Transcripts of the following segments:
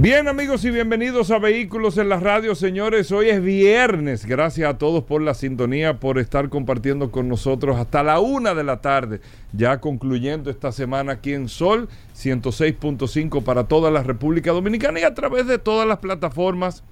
Bien amigos y bienvenidos a Vehículos en la Radio, señores. Hoy es viernes. Gracias a todos por la sintonía, por estar compartiendo con nosotros hasta la una de la tarde, ya concluyendo esta semana aquí en Sol 106.5 para toda la República Dominicana y a través de todas las plataformas.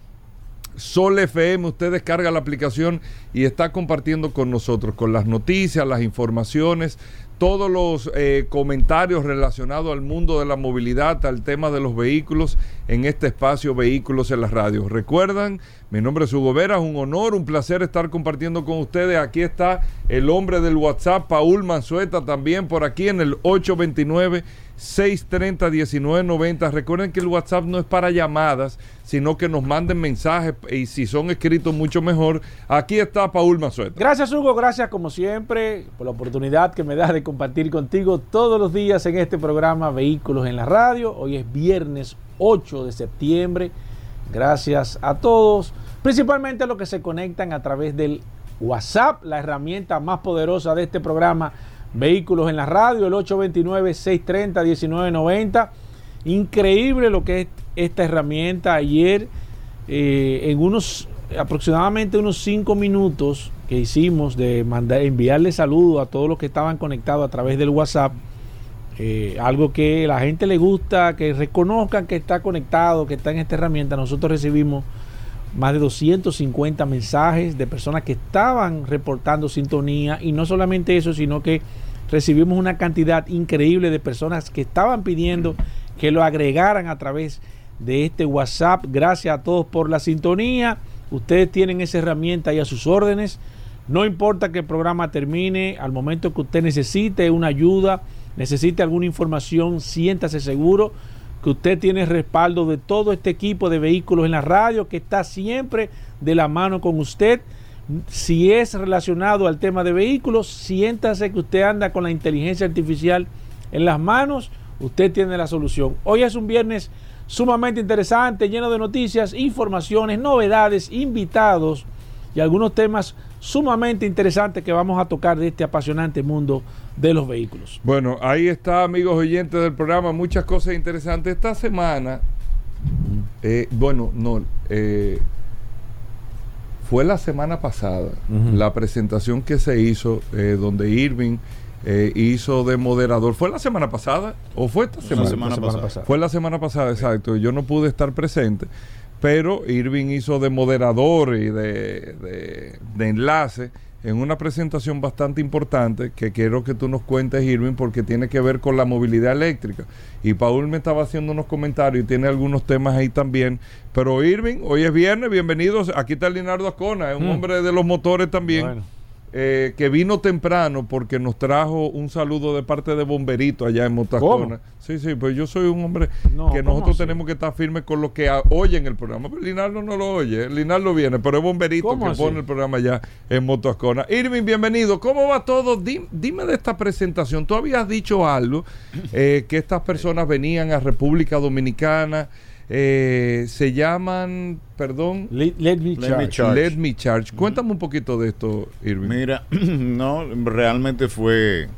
Sol FM, usted descarga la aplicación y está compartiendo con nosotros, con las noticias, las informaciones, todos los eh, comentarios relacionados al mundo de la movilidad, al tema de los vehículos en este espacio Vehículos en la Radio. Recuerdan, mi nombre es Hugo Vera, es un honor, un placer estar compartiendo con ustedes. Aquí está el hombre del WhatsApp, Paul Manzueta, también por aquí en el 829. 630-1990. Recuerden que el WhatsApp no es para llamadas, sino que nos manden mensajes y si son escritos mucho mejor. Aquí está Paul Manzueta. Gracias Hugo, gracias como siempre por la oportunidad que me das de compartir contigo todos los días en este programa Vehículos en la Radio. Hoy es viernes 8 de septiembre. Gracias a todos, principalmente a los que se conectan a través del WhatsApp, la herramienta más poderosa de este programa Vehículos en la radio, el 829-630-1990. Increíble lo que es esta herramienta. Ayer, eh, en unos aproximadamente unos 5 minutos que hicimos de mandar, enviarle saludos a todos los que estaban conectados a través del WhatsApp, eh, algo que la gente le gusta, que reconozcan que está conectado, que está en esta herramienta. Nosotros recibimos más de 250 mensajes de personas que estaban reportando sintonía y no solamente eso, sino que recibimos una cantidad increíble de personas que estaban pidiendo que lo agregaran a través de este WhatsApp. Gracias a todos por la sintonía. Ustedes tienen esa herramienta ahí a sus órdenes. No importa que el programa termine, al momento que usted necesite una ayuda, necesite alguna información, siéntase seguro que usted tiene respaldo de todo este equipo de vehículos en la radio que está siempre de la mano con usted. Si es relacionado al tema de vehículos, siéntase que usted anda con la inteligencia artificial en las manos, usted tiene la solución. Hoy es un viernes sumamente interesante, lleno de noticias, informaciones, novedades, invitados y algunos temas sumamente interesantes que vamos a tocar de este apasionante mundo de los vehículos. Bueno, ahí está, amigos oyentes del programa, muchas cosas interesantes. Esta semana, eh, bueno, no, eh, fue la semana pasada la presentación que se hizo eh, donde Irving hizo de moderador. ¿Fue la semana pasada o fue esta semana? semana, pasada. Fue la semana pasada, exacto. Yo no pude estar presente, pero Irving hizo de moderador y de, de enlace en una presentación bastante importante que quiero que tú nos cuentes, Irving, porque tiene que ver con la movilidad eléctrica. Y Paul me estaba haciendo unos comentarios y tiene algunos temas ahí también. Pero Irving, hoy es viernes, bienvenidos. Aquí está Leonardo Ascona, es un mm. hombre de los motores también. Eh, que vino temprano porque nos trajo un saludo de parte de Bomberito allá en Motacona. Sí, sí, pues yo soy un hombre que nosotros tenemos que estar firmes con lo que oyen el programa. Pero Linaldo no lo oye, Linaldo viene, pero es Bomberito que pone el programa allá en Motacona. Irving, bienvenido. ¿Cómo va todo? Dime, de esta presentación. Tú habías dicho algo, eh, que estas personas venían a República Dominicana. Eh, se llaman, perdón. Let, me, charge. let, me charge. Cuéntame un poquito de esto, Irving. Mira, no, realmente fue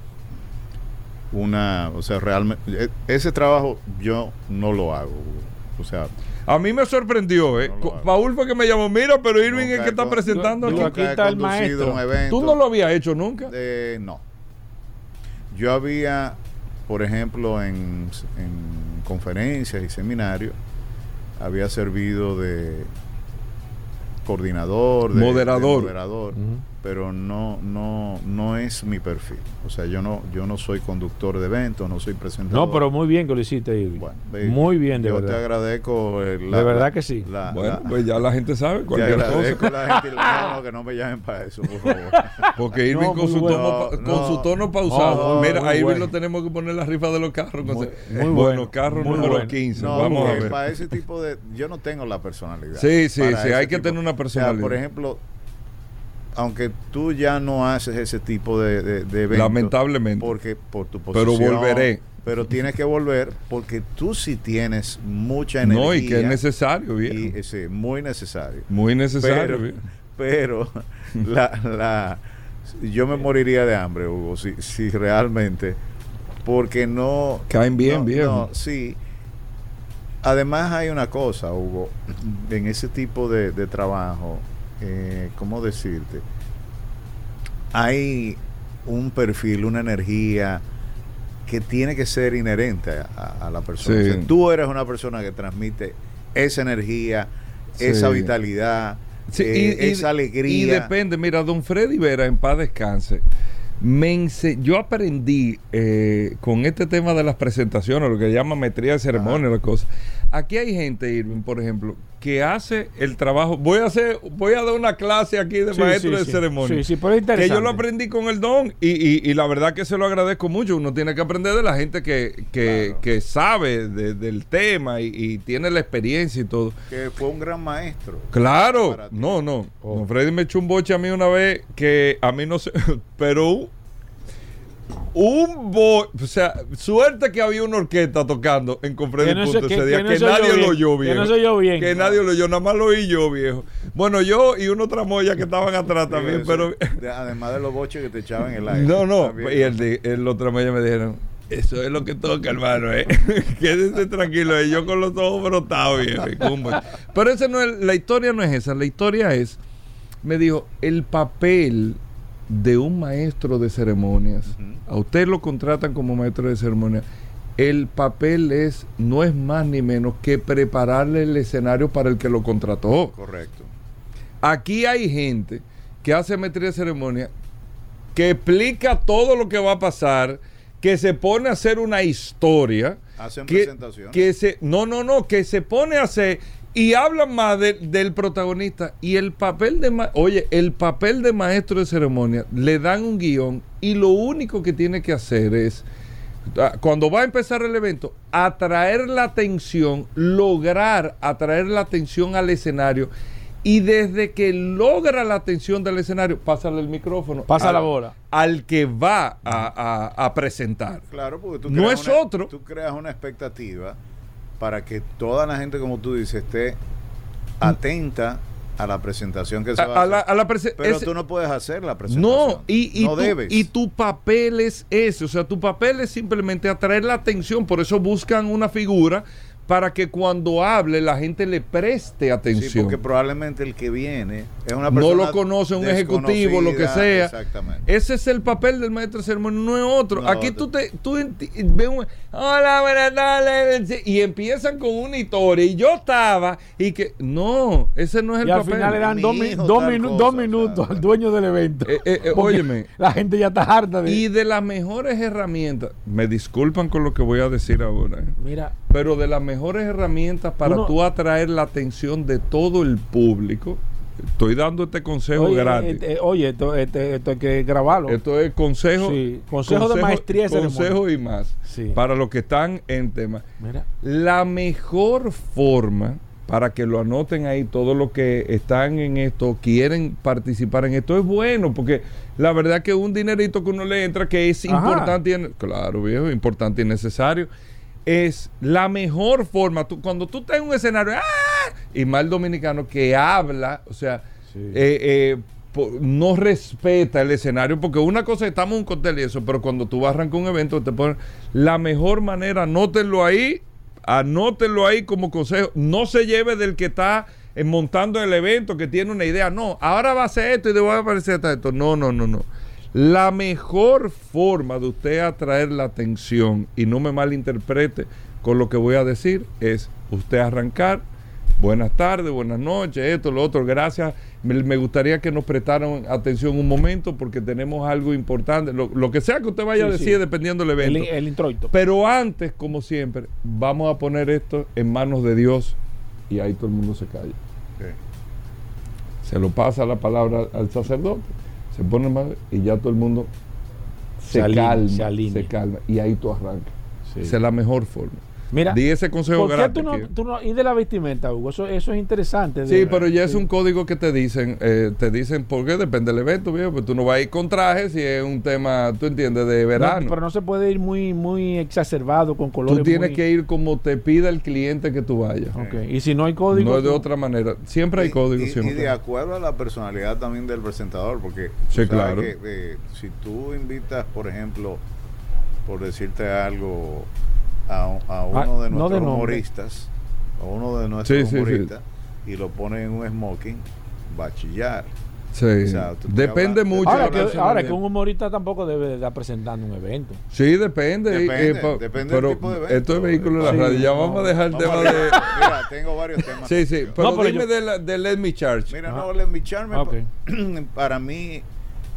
una, o sea, realmente, ese trabajo yo no lo hago. O sea, a mí me sorprendió, ¿eh? Paul fue que me llamó, mira, pero Irving es que está presentando aquí. está el maestro. ¿Tú no lo habías hecho nunca? Eh, no. Yo había, por ejemplo, en, en conferencias y seminarios, había servido de coordinador, de moderador, pero no, no, no es mi perfil. O sea, yo no, yo no soy conductor de eventos, no soy presentador. No, pero muy bien que lo hiciste, Bueno, muy bien, de yo verdad. te agradezco. Eh, de verdad que sí. bueno, pues ya la gente sabe cualquier te agradezco cosa. la gente, no, que no me llamen para eso, por favor. Porque Irving con, su tono, con su tono pausado. Mira, ahí Irving lo tenemos que poner la rifa de los carros. Muy, muy bueno, carro número 15. Vamos a ver. Para ese tipo de... Yo no tengo la personalidad. Sí, sí, sí, hay que tener una personalidad. por ejemplo, aunque tú ya no haces ese tipo de, de, de eventos, Lamentablemente. porque por tu Pero posición, volveré. Pero tienes que volver porque tú sí tienes mucha energía. No, y que es necesario, bien. sí, muy necesario. Muy necesario, pero, viejo. pero la, la, yo me moriría de hambre, Hugo, si, si realmente, porque no... Caen bien, no, viejo. no, sí. Además hay una cosa, Hugo, en ese tipo de, de trabajo, eh, ¿cómo decirte? Hay un perfil, una energía que tiene que ser inherente a, a la persona. Sí. O sea, tú eres una persona que transmite esa energía, esa vitalidad, Sí, eh, y- esa alegría. Y depende, mira, don Freddy Vera, en paz descanse. Me ense- yo aprendí eh, con este tema de las presentaciones, lo que llaman maestría de ceremonia, las cosas. Aquí hay gente, Irving, por ejemplo, que hace el trabajo. Voy a hacer, voy a dar una clase aquí de Sí, maestro sí, de sí. ceremonia. Sí, sí, pero es que yo interesante. lo aprendí con el don y, y- y la verdad que se lo agradezco mucho. Uno tiene que aprender de la gente que, que, Claro. que sabe de- del tema y, y tiene la experiencia y todo. que fue un gran maestro. Claro, no, no. Oh. Don Freddy me echó un boche a mí una vez que a mí no sé, pero un, un bo, o sea, suerte que había una orquesta tocando en Confredi Que no que- ese día, que que, no nadie lo bien, oyó que bien. no se oyó bien. Que nadie lo oyó, nada más lo oí yo, viejo. Bueno, yo y una otra moya que estaban atrás también, pero... de- además de los boches que te echaban en el aire. No, no, También. y el, el otro moya me dijeron, eso es lo que toca, hermano, ¿eh? Quédese tranquilo, y yo con los ojos brotados, viejo. Pero ese no es, la historia no es esa, la historia es, me dijo, el papel de un maestro de ceremonias, a usted lo contratan como maestro de ceremonias, el papel es, no es más ni menos que prepararle el escenario para el que lo contrató. Correcto. Aquí hay gente que hace maestría de ceremonia, que explica todo lo que va a pasar, que se pone a hacer una historia. Hacen que, presentaciones. que se no no no que se pone a hacer y hablan más de- del protagonista y el papel de ma- oye el papel de maestro de ceremonia le dan un guion y lo único que tiene que hacer es ah, cuando va a empezar el evento atraer la atención lograr atraer la atención al escenario y desde que logra la atención del escenario pásale el micrófono Pasa al- la bola. al que va a, a- a presentar Claro, porque tú No creas es una- otro. Tú creas una expectativa para que toda la gente, como tú dices, esté atenta a la presentación que se va a, a, a la, hacer. a la Pero ese- tú no puedes hacer la presentación. No, y, y no tu, debes. y tu papel es ese, o sea, tu papel es simplemente atraer la atención, por eso buscan una figura para que cuando hable la gente le preste Sí, atención. porque probablemente el que viene es una no persona lo conoce un ejecutivo, lo que sea. Exactamente. Ese es el papel del maestro de ceremonia, no es otro. No, Aquí tú te tú ves un hola, buenas tardes y empiezan con una historia y yo estaba y que no, ese no es el Y al papel. final le dan dos, mi- dos minu- cosa, minutos al bueno. dueño del evento. Eh, eh, eh, óyeme. La gente ya está harta de. Y de las mejores herramientas, me disculpan con lo que voy a decir ahora, ¿eh? Mira, pero de las mejores herramientas para Uno- tú atraer la atención de todo el público, estoy dando este consejo oye, gratis. este, oye, esto, este- esto hay que grabarlo. Esto es consejo, Sí, consejo de maestría consejo y más Sí. para los que están en tema. Mira, La mejor forma para que lo anoten ahí todos los que están en esto, quieren participar en esto, es bueno, porque la verdad que un dinerito que uno le entra que es Ajá. importante, y claro, viejo, importante y necesario, es la mejor forma. Tú, cuando tú estás en un escenario, ¡ah! y mal dominicano que habla, o sea, Sí. eh, eh, no respeta el escenario, porque una cosa estamos en un cóctel y eso, pero cuando tú vas a arrancar un evento, te ponen la mejor manera, anótenlo ahí, anótenlo ahí como consejo, no se lleve del que está eh, montando el evento, que tiene una idea, no, ahora va a ser esto y después va a aparecer hasta esto, no, no, no, no. La mejor forma de usted atraer la atención, y no me malinterprete con lo que voy a decir, es usted arrancar, buenas tardes, buenas noches, esto, lo otro, gracias. Me, me gustaría que nos prestaran atención un momento porque tenemos algo importante, lo, lo que sea que usted vaya Sí, a sí. decir dependiendo del el, evento. el introito. Pero antes, como siempre, vamos a poner esto en manos de Dios y ahí todo el mundo se calla. Se lo pasa la palabra al sacerdote, se pone manos y ya todo el mundo se, calma, se calma y ahí tú arrancas. Sí. Esa es la mejor forma. Mira, Di ese consejo ¿por qué gratis. tú no, tú no- y de la vestimenta, Hugo? Eso, eso es interesante. Sí, de- pero ya es un código que te dicen, eh, te dicen, ¿por qué? Depende del evento, viejo, pues tú no vas a ir con trajes si es un tema, tú entiendes, de No, verano. pero no se puede ir muy, muy exacerbado con colores. tú tienes muy- que ir como te pida el cliente que tú vayas. Ok, Y si no hay código. No es de otra manera. Siempre hay Y- código, y, y siempre. de acuerdo a la personalidad también del presentador, porque Sí, claro. que, eh, si tú invitas, por ejemplo, por decirte algo, a, a uno Ah, de no de nuestros humoristas, a uno de nuestros Sí, sí, sí. humoristas, y lo pone en un smoking, va a chillar. Sí. O sea, depende hablas- mucho. Ahora, que, ahora que un humorista tampoco debe de estar presentando un evento. Sí, depende. Depende, eh, pa- depende del pero tipo de evento. esto es vehículo de la Sí, radio. Ya no, vamos a dejar el tema de... Mira, tengo varios temas. Sí, sí, pero, pero dime yo- de, la- de Let Me Charge. Mira, Ajá. no, let me charme, Ok. Para mí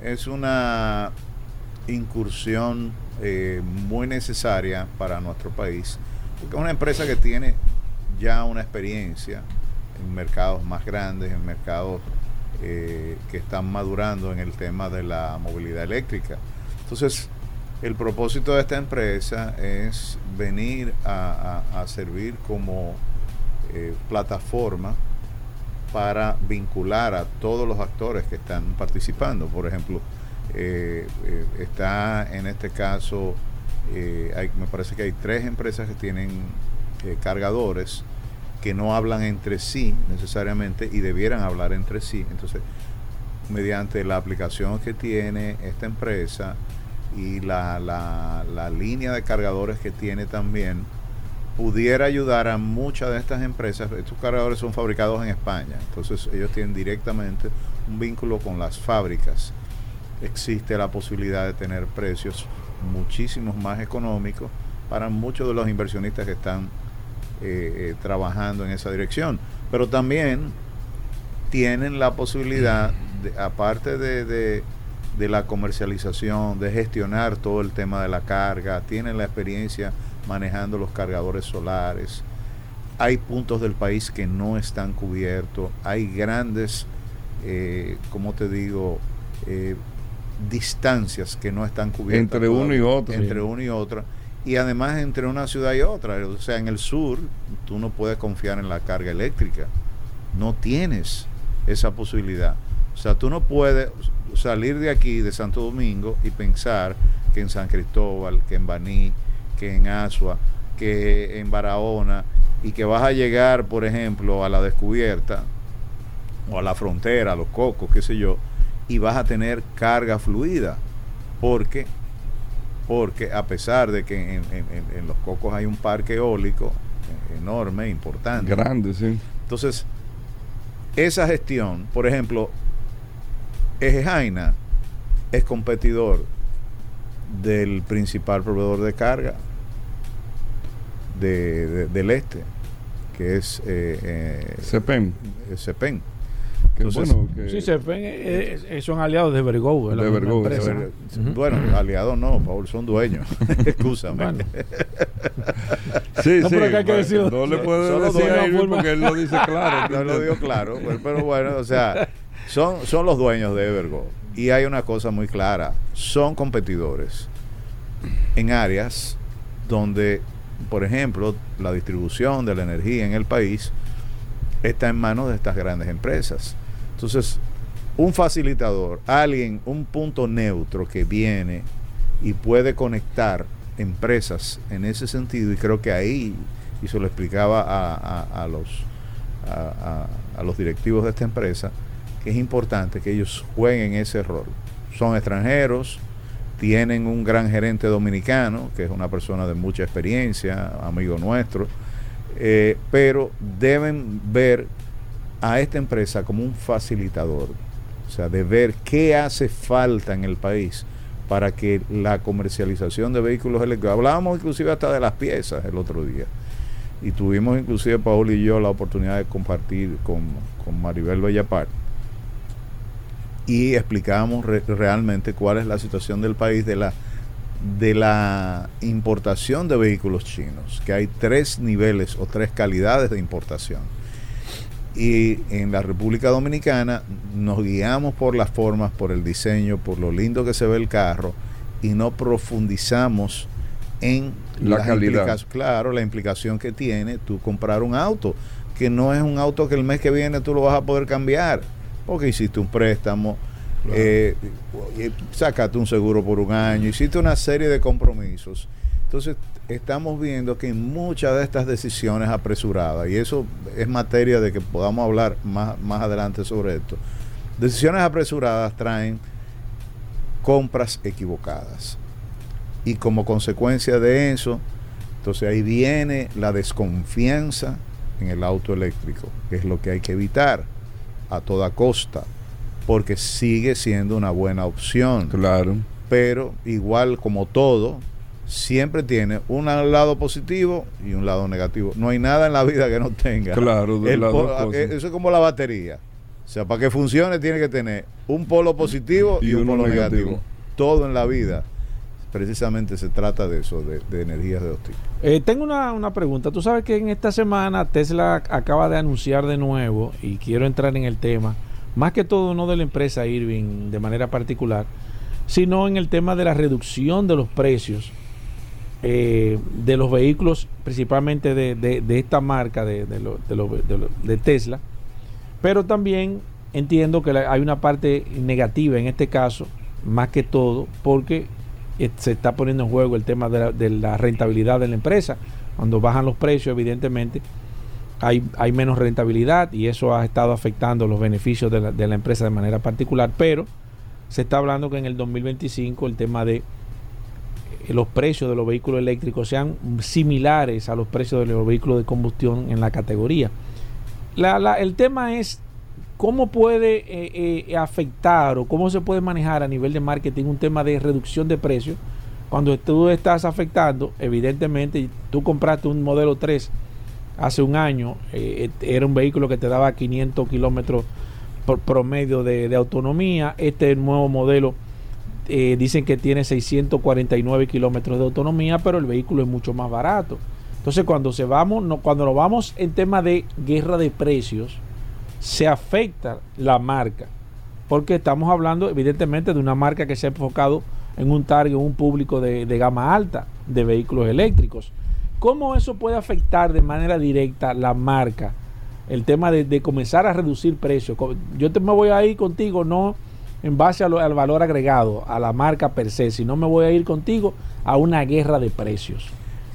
es una incursión eh, muy necesaria para nuestro país, porque es una empresa que tiene ya una experiencia en mercados más grandes, en mercados eh, que están madurando en el tema de la movilidad eléctrica. Entonces, el propósito de esta empresa es venir a, servir como eh, plataforma para vincular a todos los actores que están participando. Por ejemplo, eh, está en este caso, eh, hay- me parece que hay tres empresas que tienen eh, cargadores que no hablan entre sí necesariamente y debieran hablar entre sí. Entonces, mediante la aplicación que tiene esta empresa y la, la- la línea de cargadores que tiene también, pudiera ayudar a muchas de estas empresas. Estos cargadores son fabricados en España, entonces ellos tienen directamente un vínculo con las fábricas. Existe la posibilidad de tener precios muchísimos más económicos para muchos de los inversionistas que están eh, eh, trabajando en esa dirección. Pero también tienen la posibilidad, aparte de, de- de la comercialización, de gestionar todo el tema de la carga, tienen la experiencia manejando los cargadores solares. Hay puntos del país que no están cubiertos, hay grandes, eh, como te digo, eh, distancias que no están cubiertas. Entre uno y otro. Entre uno y otra. Y además entre una ciudad y otra. O sea, en el sur tú no puedes confiar en la carga eléctrica. No tienes esa posibilidad. O sea, tú no puedes salir de aquí, de Santo Domingo, y pensar que en San Cristóbal, que en Baní, que en Asua, que en Barahona, y que vas a llegar, por ejemplo, a la descubierta, o a la frontera, a los cocos, qué sé yo, y vas a tener carga fluida. Porque, porque a pesar de que en, en- en- en los cocos hay un parque eólico enorme, importante, Grande, sí. entonces, esa gestión, por ejemplo, Eje Jaina es competidor del principal proveedor de carga de- de- del este, que es eh, eh, CEPEN. eh, Sepen. Que Entonces, bueno, que- Sí, se ven, eh, eh, son aliados de Vergo. De la misma Vergo, empresa. de Ujú. Bueno, aliados no, Paul, son dueños. Escúchame. Bueno. Sí, No, sí, pero que hay que decirlo. No le puedo decir a Irving porque él lo dice claro. no lo digo claro, pero, pero bueno, o sea, son, son los dueños de Evergo. Y hay una cosa muy clara, son competidores en áreas donde, por ejemplo, la distribución de la energía en el país está en manos de estas grandes empresas. Entonces, un facilitador, alguien, un punto neutro que viene y puede conectar empresas en ese sentido, y creo que ahí, y se lo explicaba a, los, a los directivos de esta empresa, que es importante que ellos jueguen ese rol. Son extranjeros, tienen un gran gerente dominicano, que es una persona de mucha experiencia, amigo nuestro, eh, pero deben ver a esta empresa como un facilitador, o sea, de ver qué hace falta en el país para que la comercialización de vehículos eléctricos, hablábamos inclusive hasta de las piezas el otro día, y tuvimos inclusive Paul y yo la oportunidad de compartir con, con Maribel Bellapar y explicábamos re- realmente cuál es la situación del país de la de la importación de vehículos chinos, que hay tres niveles o tres calidades de importación. Y en la República Dominicana nos guiamos por las formas, por el diseño, por lo lindo que se ve el carro y no profundizamos en La las calidad. Claro, la implicación que tiene tú comprar un auto, que no es un auto que el mes que viene tú lo vas a poder cambiar, porque hiciste un préstamo, eh, eh, sacaste un seguro por un año, hiciste una serie de compromisos. Entonces, estamos viendo que en muchas de estas decisiones apresuradas, y eso es materia de que podamos hablar más, más adelante sobre esto, decisiones apresuradas traen compras equivocadas. Y como consecuencia de eso, entonces ahí viene la desconfianza en el auto eléctrico, que es lo que hay que evitar a toda costa, porque sigue siendo una buena opción Claro. pero igual como todo, siempre tiene un lado positivo y un lado negativo. No hay nada en la vida que no tenga. Claro, de las dos cosas. Eso es como la batería. O sea, para que funcione tiene que tener un polo positivo y, Y un polo negativo. negativo. Todo en la vida precisamente se trata de eso, de, de energías de dos tipos. Eh, tengo una, una pregunta. Tú sabes que en esta semana Tesla acaba de anunciar de nuevo, y quiero entrar en el tema, más que todo no de la empresa Irving de manera particular, sino en el tema de la reducción de los precios eh, de los vehículos, principalmente de, de- esta marca de, de Tesla. Pero también entiendo que hay una parte negativa en este caso, más que todo, porque eh, se está poniendo en juego el tema de la, de la rentabilidad de la empresa. Cuando bajan los precios, evidentemente, hay, hay menos rentabilidad y eso ha estado afectando los beneficios de la, de la empresa de manera particular. Pero se está hablando que en el 2025 el tema de los precios de los vehículos eléctricos sean similares a los precios de los vehículos de combustión en la categoría. El tema es cómo puede eh, eh, afectar o cómo se puede manejar a nivel de marketing un tema de reducción de precios cuando tú estás afectando, evidentemente, tú compraste un modelo 3 hace un año, eh, era un vehículo que te daba 500 kilómetros por promedio de, de autonomía, este nuevo modelo eh, dicen que tiene 649 kilómetros de autonomía, pero el vehículo es mucho más barato. Entonces, cuando se vamos, no, cuando nos vamos en tema de guerra de precios, se afecta la marca, porque estamos hablando, evidentemente, de una marca que se ha enfocado en un target, un público de, de gama alta de vehículos eléctricos. ¿Cómo eso puede afectar de manera directa la marca? El tema de, comenzar a reducir precios. Yo te, me voy a ir contigo, no en base lo- al valor agregado, a la marca per se, sino me voy a ir contigo a una guerra de precios.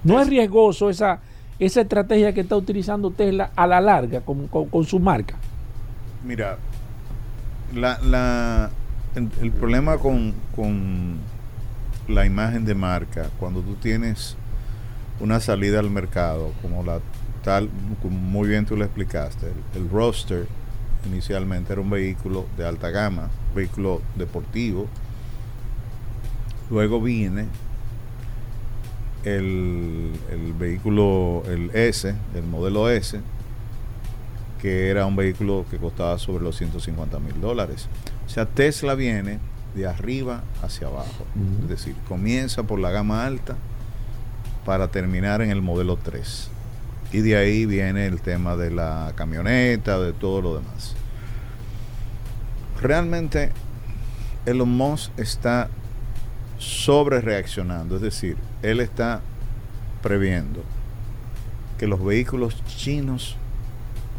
¿No es riesgoso esa, esa estrategia que está utilizando Tesla a la larga con, con- con su marca? Mira, la, la- el, el problema con, con la imagen de marca, cuando tú tienes una salida al mercado, como la tal, como muy bien tú lo explicaste, el, el roster inicialmente era un vehículo de alta gama, vehículo deportivo. Luego viene el, el vehículo, el S, el modelo S, que era un vehículo que costaba sobre los 150 mil dólares. O sea, Tesla viene de arriba hacia abajo. Es decir, comienza por la gama alta para terminar en el modelo 3. Y de ahí viene el tema de la camioneta, de todo lo demás. Realmente Elon Musk está sobre reaccionando, es decir, él está previendo que los vehículos chinos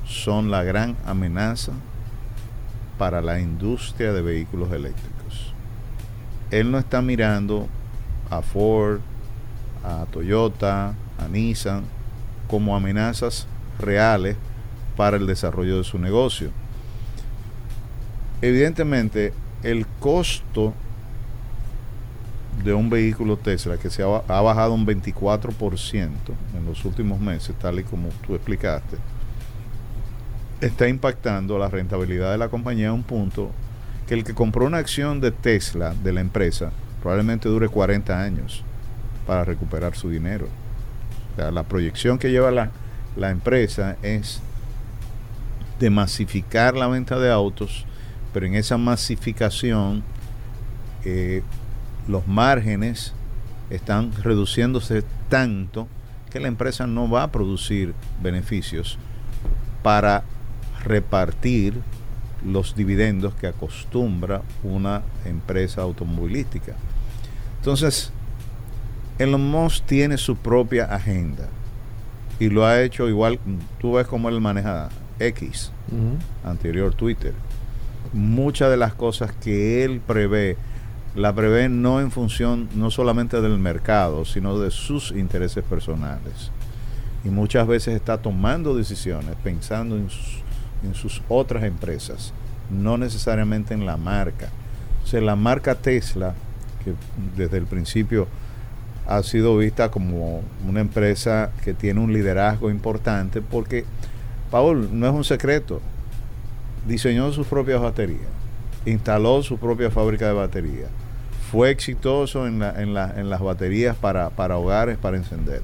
son la gran amenaza para la industria de vehículos eléctricos. Él no está mirando a Ford, a Toyota, a Nissan como amenazas reales para el desarrollo de su negocio. Evidentemente, el costo de un vehículo Tesla que se ha, ba- ha bajado un 24% en los últimos meses, tal y como tú explicaste, está impactando la rentabilidad de la compañía a un punto que el que compró una acción de Tesla, de la empresa, probablemente dure 40 años para recuperar su dinero. La proyección que lleva la, la empresa es de masificar la venta de autos, pero en esa masificación eh, los márgenes están reduciéndose tanto que la empresa no va a producir beneficios para repartir los dividendos que acostumbra una empresa automovilística. Entonces, Elon Musk tiene su propia agenda y lo ha hecho igual. Tú ves cómo él maneja X, anterior Twitter. Muchas de las cosas que él prevé, la prevé no en función no solamente del mercado, sino de sus intereses personales. Y muchas veces está tomando decisiones pensando en sus, en sus otras empresas, no necesariamente en la marca. O sea, la marca Tesla, que desde el principio ha sido vista como una empresa que tiene un liderazgo importante, porque, Paul, no es un secreto, diseñó sus propias baterías, instaló su propia fábrica de baterías, fue exitoso en, la- en la- en las baterías para, para hogares, para encender.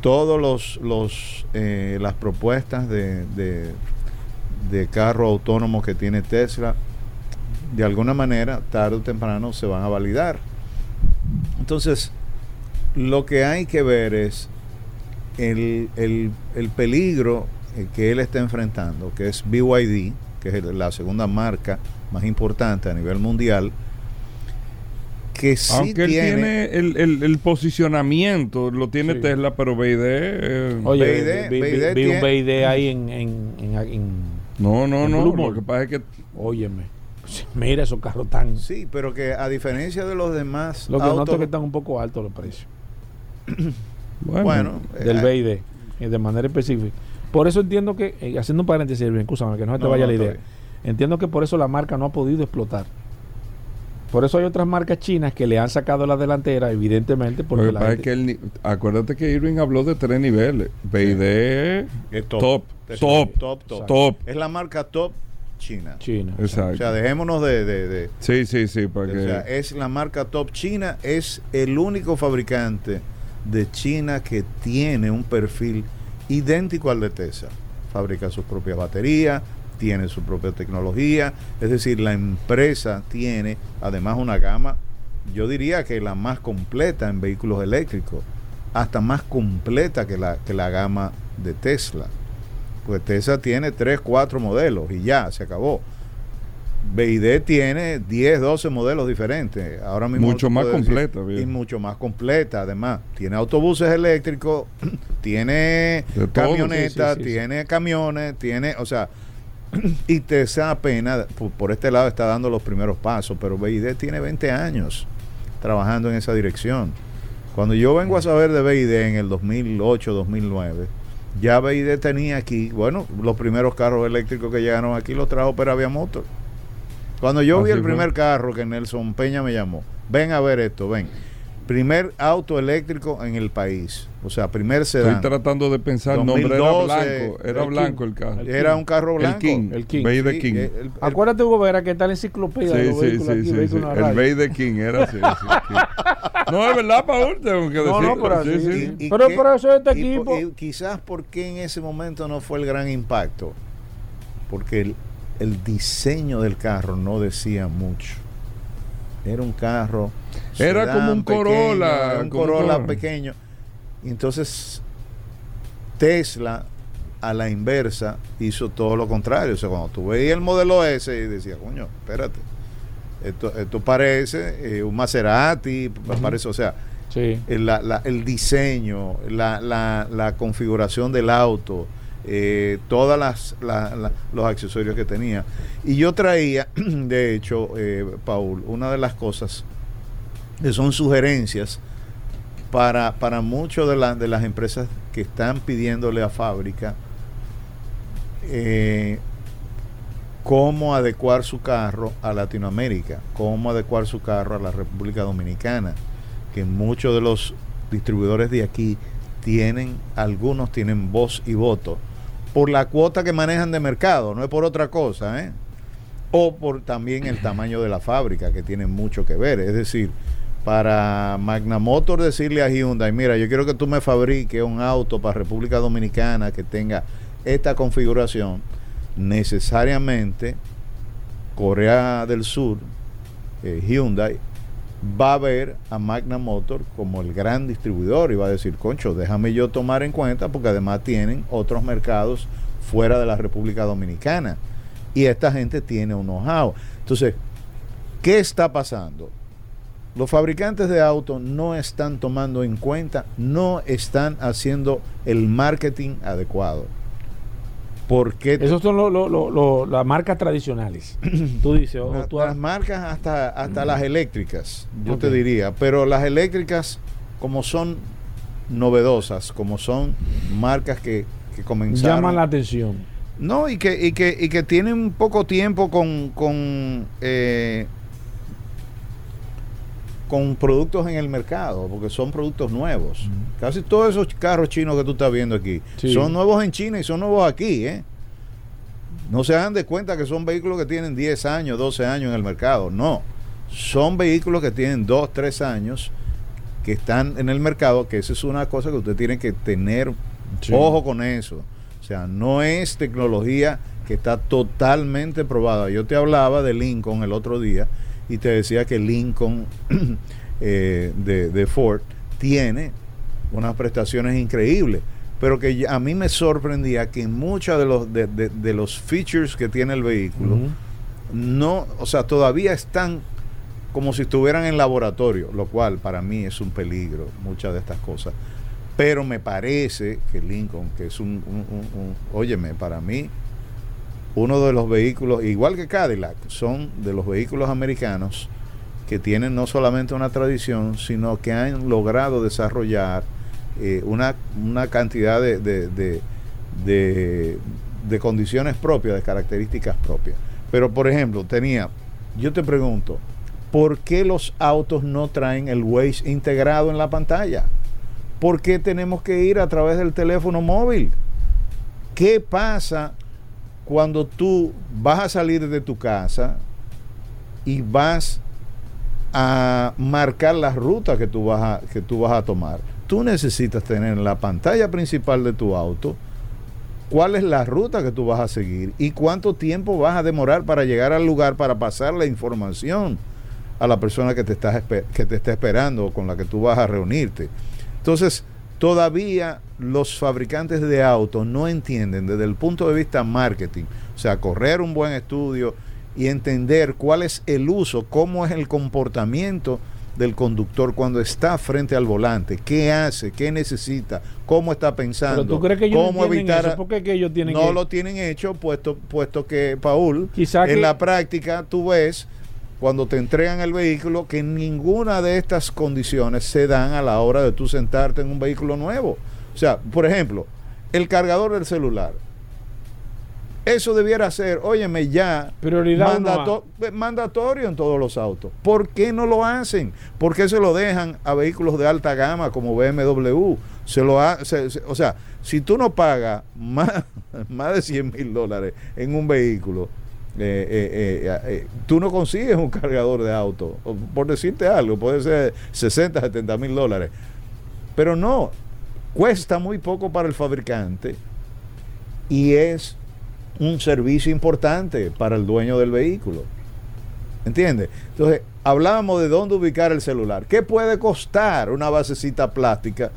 Todos los, los eh, las propuestas de, de, de carro autónomo que tiene Tesla, de alguna manera, tarde o temprano, se van a validar. Entonces, lo que hay que ver es el, el- el peligro eh, que él está enfrentando, que es BYD, que es la segunda marca más importante a nivel mundial, que sí Aunque él tiene, tiene el, el- el posicionamiento, lo tiene Sí. Tesla, pero BID. eh, Oye, BID, vi, vi- BID vi un tiene- BID ahí en, en, en- en- no, no, en no. Lo que pasa es que óyeme, mira esos carros tan... sí, pero que a diferencia de los demás Lo que autos, noto es que están un poco altos los precios bueno, bueno, del eh, BID, eh, de manera específica. Por eso entiendo que, eh, haciendo un paréntesis, Elvin, escúchame, que no se te No, vaya no, la idea. bien. Entiendo que por eso la marca no ha podido explotar. Por eso hay otras marcas chinas que le han sacado la delantera, evidentemente, lo porque que la pasa es gente- que acuérdate que Irving habló de tres niveles. BID top, top, top, top. top. Es la marca top China. China. Exacto. O sea, dejémonos de- de- de, sí, sí, sí, para O sea, es la marca Top China, es el único fabricante de China que tiene un perfil idéntico al de Tesla. Fabrica sus propias baterías, tiene su propia tecnología, es decir, la empresa tiene además una gama, yo diría que la más completa en vehículos eléctricos, hasta más completa que la, que la gama de Tesla. Pues Tesla tiene 3, 4 modelos y ya, se acabó. BID tiene 10, 12 modelos diferentes. Ahora mismo Mucho te más decir, completa. Y mucho más completa, además. Tiene autobuses eléctricos, tiene camionetas, Sí, sí, sí, tiene camiones, tiene, o sea, y Tesla apenas por, por este lado está dando los primeros pasos, pero BID tiene 20 años trabajando en esa dirección. Cuando yo vengo a saber de BID en el 2008, 2009, ya BID tenía aquí, bueno, los primeros carros eléctricos que llegaron aquí los trajo Peravia Motor. Cuando yo vi el fue. primer carro que Nelson Peña me llamó, ven a ver esto, ven. Primer auto eléctrico en el país. O sea, primer estoy sedán. tratando de pensar, el nombre era 2012, blanco, era el blanco King. el carro. El Era un carro blanco. El King, El King. Sí, King. el- el- Acuérdate, Hugo Vera, que está la enciclopedia de Sí, los sí, vehículos sí, aquí, sí, sí. El radio. BID King era así. sí, sí. No, es verdad, Paul, tengo que No, decirlo. no, pero sí, así, sí. sí. Y Pero qué- por eso este y equipo- y quizás porque en ese momento no fue el gran impacto. Porque el, el diseño del carro no decía mucho. Era un carro. Era sedán como un pequeño, Corolla, era un como Corolla pequeño. Y entonces Tesla, a la inversa, hizo todo lo contrario. O sea, cuando tú veías el modelo S y decías, coño, espérate. Esto, esto parece eh, un Maserati, parece, o sea, Sí. el, la- la- el diseño, la, la- la configuración del auto, eh, todas las la- los accesorios que tenía. Y yo traía, de hecho, eh, Paul, una de las cosas que son sugerencias para, para muchas de, la- de las empresas que están pidiéndole a fábrica eh, cómo adecuar su carro a Latinoamérica, cómo adecuar su carro a la República Dominicana, que muchos de los distribuidores de aquí tienen, algunos tienen voz y voto, por la cuota que manejan de mercado, no es por otra cosa, ¿eh? o por también el tamaño de la fábrica, que tiene mucho que ver. Es decir, para Magna Motor decirle a Hyundai, mira, yo quiero que tú me fabriques un auto para República Dominicana que tenga esta configuración, necesariamente Corea del Sur, eh, Hyundai, va a ver a Magna Motor como el gran distribuidor y va a decir, concho, déjame yo tomar en cuenta porque además tienen otros mercados fuera de la República Dominicana. Y esta gente tiene un know-how. Entonces, ¿qué está pasando? los fabricantes de autos no están tomando en cuenta, no están haciendo el marketing adecuado. Porque Esos son lo- lo- lo- lo- las marcas tradicionales. tú dices, o la- tú las marcas hasta, hasta las eléctricas, yo te diría, pero las eléctricas como son novedosas, como son marcas que, que comenzaron... llaman la atención. No, y que, y que, y que tienen poco tiempo con, con, eh, con productos en el mercado, porque son productos nuevos. Casi todos esos carros chinos que tú estás viendo aquí Sí. son nuevos en China y son nuevos aquí. ¿eh? No se dan de cuenta que son vehículos que tienen 10 años, 12 años en el mercado. No, son vehículos que tienen 2, 3 años que están en el mercado, que esa es una cosa que usted tiene que tener Sí. ojo con eso. O sea, no es tecnología que está totalmente probada. Yo te hablaba de Lincoln el otro día y te decía que Lincoln eh, de, de Ford tiene unas prestaciones increíbles, pero que a mí me sorprendía que muchos de los, de, de- de los features que tiene el vehículo no, o sea, todavía están como si estuvieran en laboratorio, lo cual para mí es un peligro, muchas de estas cosas. Pero me parece que Lincoln, que es un, un- un- un- óyeme, para mí, uno de los vehículos, igual que Cadillac, son de los vehículos americanos que tienen no solamente una tradición, sino que han logrado desarrollar eh, una, una cantidad de, de- de- de- de condiciones propias, de características propias. Pero, por ejemplo, tenía, yo te pregunto, ¿por qué los autos no traen el Waze integrado en la pantalla? ¿Por qué tenemos que ir a través del teléfono móvil? ¿Qué pasa cuando tú vas a salir de tu casa y vas a marcar la ruta que tú vas a, que tú vas a tomar? Tú necesitas tener en la pantalla principal de tu auto cuál es la ruta que tú vas a seguir y cuánto tiempo vas a demorar para llegar al lugar para pasar la información a la persona que te, espe- que te está esperando o con la que tú vas a reunirte. Entonces, todavía los fabricantes de autos no entienden desde el punto de vista marketing, o sea, correr un buen estudio y entender cuál es el uso, cómo es el comportamiento del conductor cuando está frente al volante, qué hace, qué necesita, cómo está pensando, Pero tú crees que ellos no cómo evitar eso, ¿por qué es que ellos tienen no que- lo tienen hecho, puesto, puesto que, Paul, Quizá en que- la práctica tú ves cuando te entregan el vehículo que ninguna de estas condiciones se dan a la hora de tú sentarte en un vehículo nuevo. O sea, por ejemplo, el cargador del celular. Eso debiera ser, óyeme, ya mandato- eh, mandatorio en todos los autos. ¿Por qué no lo hacen? ¿Por qué se lo dejan a vehículos de alta gama como BMW? Se lo ha- se- se- o sea, si tú no pagas más, más de 100 mil dólares en un vehículo, eh, eh, eh, tú no consigues un cargador de auto. Por decirte algo, puede ser 60, 70 mil dólares. Pero no, cuesta muy poco para el fabricante y es un servicio importante para el dueño del vehículo. ¿Entiendes? Entonces, hablábamos de dónde ubicar el celular. ¿Qué puede costar una basecita plástica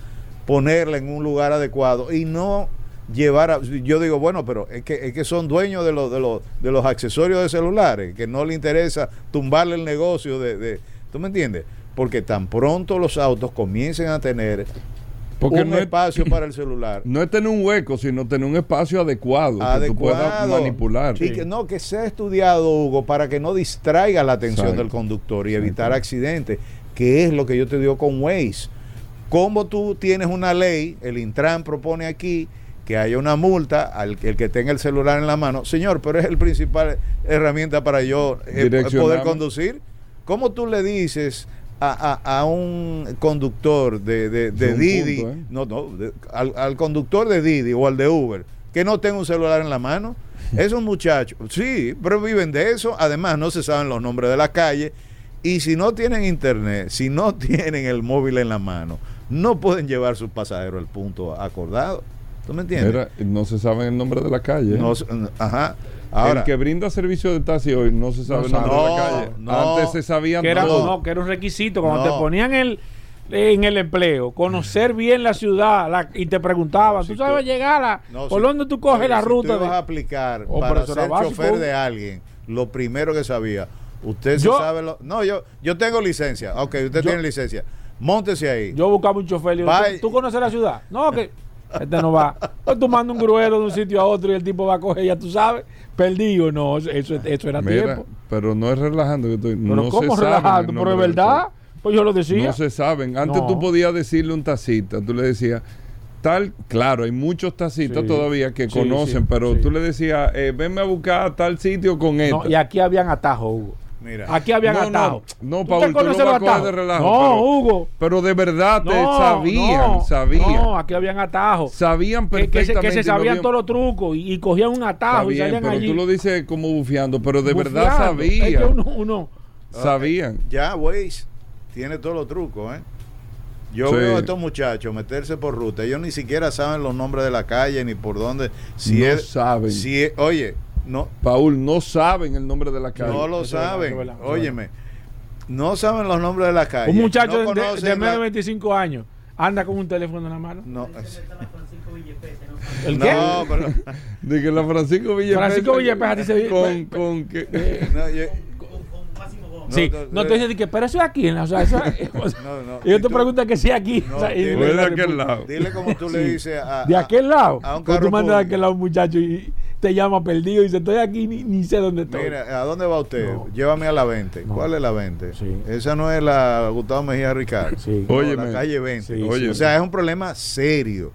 ponerla en un lugar adecuado y no llevar a... Yo digo, bueno, pero es que, es que son dueños de los, de, los, de los accesorios de celulares, que no le interesa tumbarle el negocio de... de ¿Tú me entiendes? Porque tan pronto los autos comiencen a tener Porque un no es, espacio para el celular, no es tener un hueco, sino tener un espacio adecuado, que tú puedas adecuado. manipular. Y que, no, que sea estudiado, Hugo, para que no distraiga la atención Exacto. del conductor y evitar accidentes, que es lo que yo te digo con Waze. Como tú tienes una ley, el Intran propone aquí que haya una multa al el que tenga el celular en la mano. Señor, pero es el principal herramienta para yo eh, poder conducir. ¿Cómo tú le dices a, a- a un conductor de, de, de Es un Didi, punto, ¿eh? no, no, de- al, al conductor de Didi o al de Uber, que no tenga un celular en la mano? Esos muchachos, sí, pero viven de eso. Además, no se saben los nombres de la calle. Y si no tienen internet, si no tienen el móvil en la mano, no pueden llevar sus pasajeros al punto acordado. ¿Tú me entiendes? Mira, no se sabe el nombre de la calle. No se- ajá. Ahora, el que brinda servicio de taxi hoy no se sabe No el nombre de la calle. No. Antes se sabían que era, todo. no, que era un requisito cuando No. te ponían el en el empleo, conocer bien la ciudad la- y te preguntaban, Si ¿tú sabes tú- llegar a No, por si- dónde tú coges oye, la si ruta? tú de- a aplicar Oh, para ser básico. chofer de alguien, lo primero que sabía, Usted se Yo- sabe lo. No, yo, yo tengo licencia. Ok, usted Yo- tiene licencia. Móntese ahí. Yo buscaba un chofer y le digo. ¿tú, tú conoces la ciudad? No, que este no va. Pues tú mandas un gruero de un sitio a otro y el tipo va a coger, ya tú sabes, perdido. No, eso, eso, eso era Mira, tiempo. pero no es relajando que estoy. Pero no ¿cómo relajando? el Pero es verdad. Pues yo lo decía. No se saben. Antes No. tú podías decirle un tacita, tú le decías tal, claro, hay muchos tacitas Sí. todavía que Sí, conocen, sí, pero tú le decías, eh, venme a buscar a tal sitio con esto. No, y aquí habían atajos, Hugo. Mira. Aquí habían No, no, atajos. no, ¿Tú Paul, te tú vas a atajos? de relajo, No, pero- Hugo. Pero de verdad te No, sabían, no, sabían. No, aquí habían atajos. Sabían Que, que se, perfectamente. que se lo sabían todos los trucos y, y cogían un Está atajo y salían pero allí. tú lo dices como bufeando, pero de verdad bufiando. Es que sabían. uno, uno- sabían. Ya, Waze tiene todos los trucos, ¿eh? Yo Sí. veo a estos muchachos meterse por ruta. Ellos ni siquiera saben los nombres de la calle ni por dónde. Si No es, saben. Si es- oye, no, Paul, no saben el nombre de la calle. no lo saben. verdad, Óyeme, no saben los nombres de la calle. un muchacho no de- menos de la- 25 años anda con un teléfono en la mano. No, ¿El qué? no, pero. De que la Francisco Villapés. Francisco Villapés, a ti se- Con, con que. no, yo- Sí, no, no, no, te dicen que, pero eso es aquí, o sea, eso es- o sea, No, no. y yo Y te tú- pregunto que si es aquí, No, o sea, dile- es de aquel lado. Dile como tú le dices a. De aquel lado. a un tú mandas de aquel lado un muchacho y te llama perdido y dice, estoy aquí, ni, ni sé dónde estoy. Mira, ¿a dónde va usted? No. Llévame a la 20. No. ¿Cuál es la 20? Sí. Esa no es la Gustavo Mejía Ricard. Sí. No, Óyeme. la calle 20. Sí, sí. O sea, es un problema serio.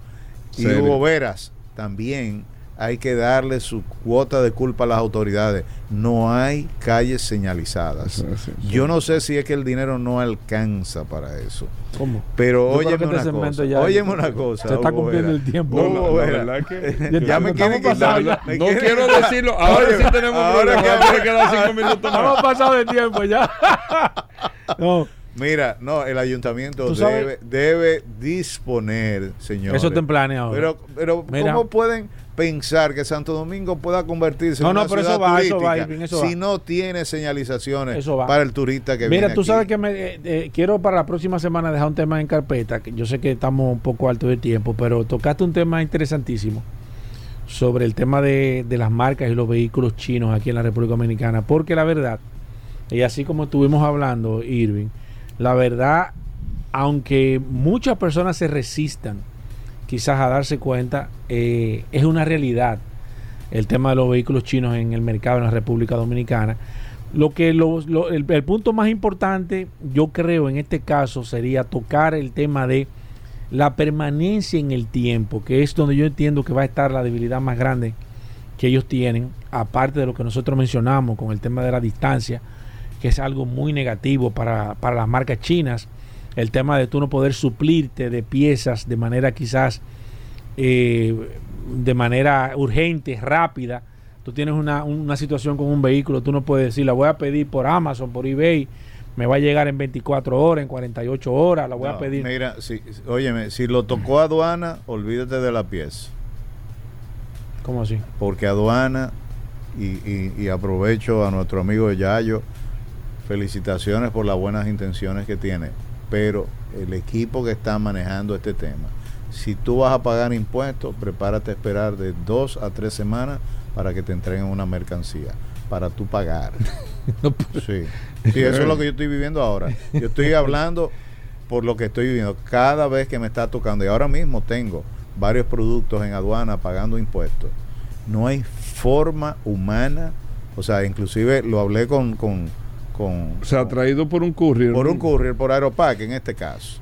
Y. Hugo Veras, también hay que darle su cuota de culpa a las autoridades. No hay calles señalizadas. Sí, sí, sí. Yo no sé si es que el dinero no alcanza para eso. ¿Cómo? Pero óyeme este una cosa. ya- óyeme una cosa. Se está cumpliendo el tiempo. No, la verdad que- Ya me quieren me No quiero decirlo. Ahora sí tenemos ahora problema. que- quedar cinco minutos más. Estamos pasados de tiempo ya. no, Mira, no, el ayuntamiento debe, disponer, señores. eso te planeado. Pero, pero Mira. ¿cómo pueden pensar que Santo Domingo pueda convertirse No, en no, una pero ciudad eso va, eso turística va, Irving, eso si va. no tiene señalizaciones Eso va. para el turista que viene Mira, tú aquí? sabes que me, eh, eh, quiero para la próxima semana dejar un tema en carpeta, que yo sé que estamos un poco altos de tiempo, pero tocaste un tema interesantísimo sobre el tema de, de las marcas y los vehículos chinos aquí en la República Dominicana, porque la verdad, y así como estuvimos hablando, Irving, la verdad, aunque muchas personas se resistan quizás a darse cuenta, eh, es una realidad el tema de los vehículos chinos en el mercado en la República Dominicana. Lo que el, el punto más importante, yo creo, en este caso, sería tocar el tema de la permanencia en el tiempo, que es donde yo entiendo que va a estar la debilidad más grande que ellos tienen, aparte de lo que nosotros mencionamos con el tema de la distancia, que es algo muy negativo para, para las marcas chinas, el tema de tú no poder suplirte de piezas de manera quizás eh, de manera urgente, rápida. Tú tienes una, una situación con un vehículo, tú no puedes decir, la voy a pedir por Amazon, por eBay, me va a llegar en 24 horas, en 48 horas, la voy a pedir. Mira, si, óyeme, si lo tocó aduana, olvídate de la pieza. ¿Cómo así? Porque aduana, y, y- y aprovecho a nuestro amigo Yayo, felicitaciones por las buenas intenciones que tiene, pero el equipo que está manejando este tema, si tú vas a pagar impuestos, prepárate a esperar de dos a tres semanas para que te entreguen una mercancía, para tú pagar. Sí. Sí, eso es lo que yo estoy viviendo ahora. Yo estoy hablando por lo que estoy viviendo. Cada vez que me está tocando, y ahora mismo tengo varios productos en aduana pagando impuestos, no hay forma humana, o sea, inclusive lo hablé con, con, con O sea, traído por un courier. por ¿no? un courier, por Aeropac en este caso.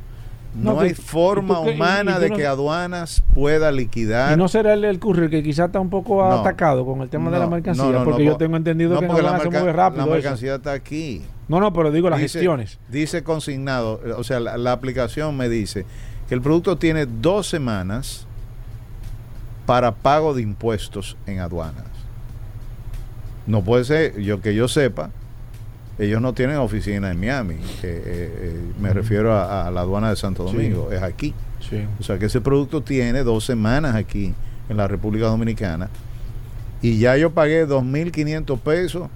No, No, hay tú- forma ¿y tú qué- y- humana y de no- que aduanas pueda liquidar. Y no será el, el courier que quizás está un poco No. atacado con el tema de la mercancía, no, no, porque no, yo po- tengo entendido no, que la, se mueve rápido. la eso. mercancía está aquí. No, no, pero digo las dice, gestiones. Dice consignado, o sea, la, la aplicación me dice que el producto tiene dos semanas para pago de impuestos en aduanas. No puede ser, yo que yo sepa, ellos no tienen oficina en Miami, que, eh, eh, me refiero a, a la aduana de Santo Sí. Domingo, es aquí. Sí. O sea que ese producto tiene dos semanas aquí en la República Dominicana y ya yo pagué 2.500 pesos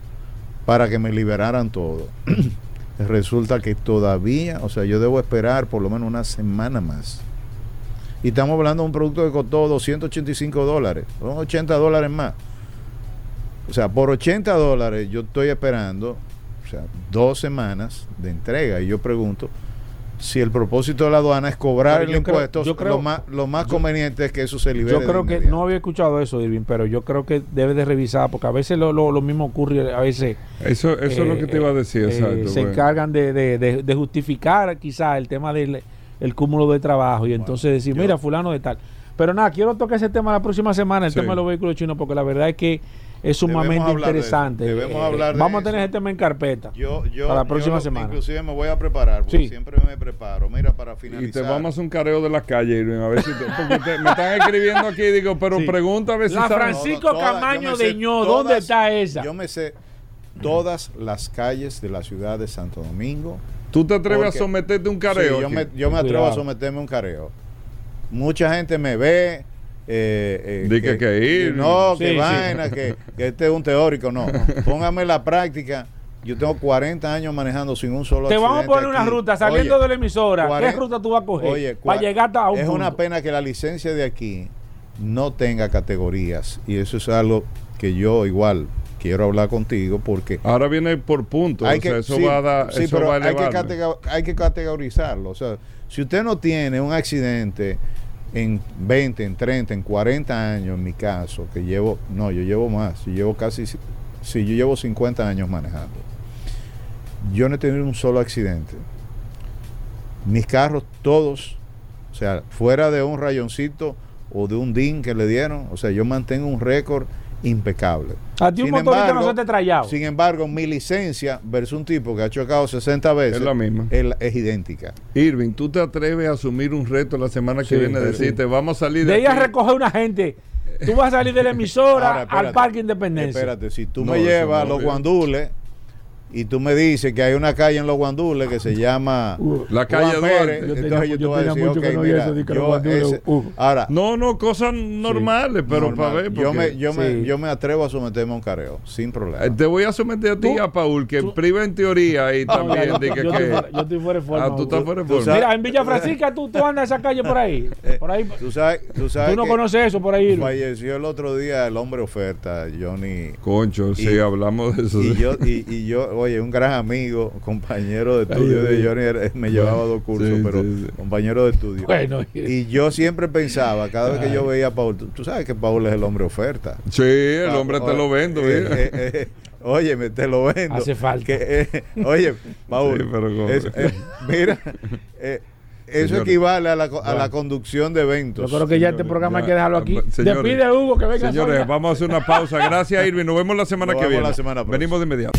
para que me liberaran todo. Resulta que todavía, o sea, yo debo esperar por lo menos una semana más. Y estamos hablando de un producto que costó 285 dólares, son 80 dólares más. O sea, por 80 dólares yo estoy esperando sea, dos semanas de entrega. Y yo pregunto si el propósito de la aduana es cobrar el impuesto, lo más, lo más yo- conveniente es que eso se libere. Yo creo que no había escuchado eso, Irving, pero yo creo que debe de revisar, porque a veces lo, lo- lo mismo ocurre, a veces Eso, eso es lo eh, que te iba a decir, eh, exacto. se bueno. encargan de, de- de- de justificar quizás el tema del el cúmulo de trabajo y entonces decir, yo- mira, fulano de tal. Pero nada, quiero tocar ese tema la próxima semana, el Sí. tema de los vehículos chinos, porque la verdad es que es sumamente Debemos hablar de interesante. eso, debemos Eh, hablar de vamos a tener ese tema en carpeta. Yo, yo, para la próxima semana. Inclusive me voy a preparar, porque Sí. siempre me preparo. Mira, para Y finalizar. te vamos a hacer un careo de la calle, Irving, a ver si te- porque te- me están escribiendo aquí, digo, pero Sí. pregunta a ver si La. Francisco Camaño de Ño, todas- ¿dónde está esa? Yo me sé todas las calles de la ciudad de Santo Domingo. ¿Tú te atreves Porque- a someterte a un careo? Sí, yo me, yo me atrevo a someterme a un careo. Mucha gente me ve. Eh, eh, Di que- que ir. No, Sí, que sí. vaina, que, que este es un teórico. No, póngame la práctica. Yo tengo 40 años manejando sin un solo Te vamos a poner una aquí. ruta saliendo Oye, de la emisora. ¿Qué 40 ruta tú vas a coger? Oye, para llegar hasta a un es una pena que la licencia de aquí no tenga categorías y eso es algo que yo igual quiero hablar contigo porque Ahora viene por puntos, hay o que sea, eso sí, va a dar, sí, eso pero va a hay que, hay que categorizarlo. O sea, si usted no tiene un accidente en 20, en 30, en 40 años, en mi caso, que llevo, no, yo llevo más, yo llevo casi, si yo llevo 50 años manejando. Yo no he tenido un solo accidente. Mis carros todos, o sea, fuera de un rayoncito o de un DIN que le dieron, o sea, yo mantengo un récord impecable. A ti un Sin motorista no embargo, se te trayado. Sin embargo, mi licencia versus un tipo que ha chocado 60 veces Es la misma. Es, es idéntica. Irving, ¿tú te atreves a asumir un reto la semana que Sí, viene? sí. Decirte, vamos a salir de, de ir a aquí"? recoger una gente. Tú vas a salir de la emisora Ahora, al Parque Independencia. Espérate, si tú No, me llevas a no, los guandules y tú me dices que hay una calle en los guandules que se llama Uh, La calle Juan Pérez. Yo entonces tenía- yo te voy a decir, ok, que no mira, de yo guandules, ese- uh. ahora, No, no, cosas normales, pero normal, para ver. yo, me, yo, me, yo me atrevo a someterme a un careo, sin problema. Eh, Te voy a someter a ti a Paul, que tú- priva en teoría y No, también que, yo que- estoy fuera, yo estoy fuera de forma. Ah, tú estás fuera de forma. sabes- Mira, en Villa Francisca tú, tú andas esa calle por ahí. Por ahí. Tú sabes, tú sabes Tú no conoces eso por ahí. Falleció el otro día el hombre oferta, Johnny Concho, sí, hablamos de eso. Y yo, y, y yo, oye, un gran amigo, compañero de estudio Ay, de Johnny, me llevaba dos cursos, Sí, pero sí, sí. compañero de estudio. Bueno, Y yo siempre pensaba, cada vez que yo veía a Paul, tú, tú sabes que Paul es el hombre oferta. Sí, el hombre te lo vendo, eh, mira. eh, eh, óyeme, te lo vendo. Hace falta. Que, eh, oye, Paul, eh, mira, eh, eso equivale a la, a la conducción de yo eventos. creo que ya este programa hay ya, que dejarlo aquí. señores, Despide a Hugo que venga Señores, vamos a hacer una pausa. Gracias, Irving. Nos vemos la semana Nos que vemos viene. la semana. Venimos de inmediato.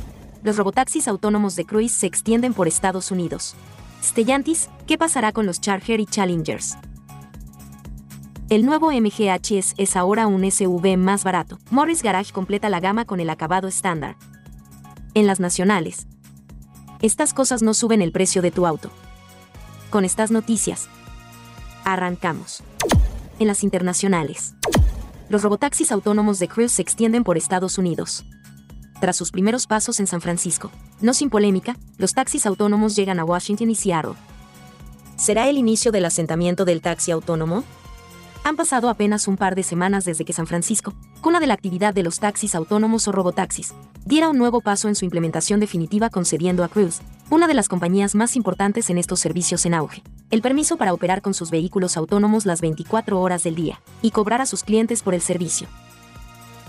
los robotaxis autónomos de Cruise se extienden por Estados Unidos. Stellantis, ¿qué pasará con los Charger y Challengers? El nuevo MGHS es ahora un SUV más barato. Morris Garage completa la gama con el acabado estándar. En las nacionales, estas cosas no suben el precio de tu auto. Con estas noticias, arrancamos. En las internacionales, los robotaxis autónomos de Cruise se extienden por Estados Unidos. Tras sus primeros pasos en San Francisco, no sin polémica, los taxis autónomos llegan a Washington y Seattle. ¿Será el inicio del asentamiento del taxi autónomo? Han pasado apenas un par de semanas desde que San Francisco, cuna de la actividad de los taxis autónomos o robotaxis, diera un nuevo paso en su implementación definitiva concediendo a Cruise, una de las compañías más importantes en estos servicios en auge, el permiso para operar con sus vehículos autónomos las 24 horas del día y cobrar a sus clientes por el servicio.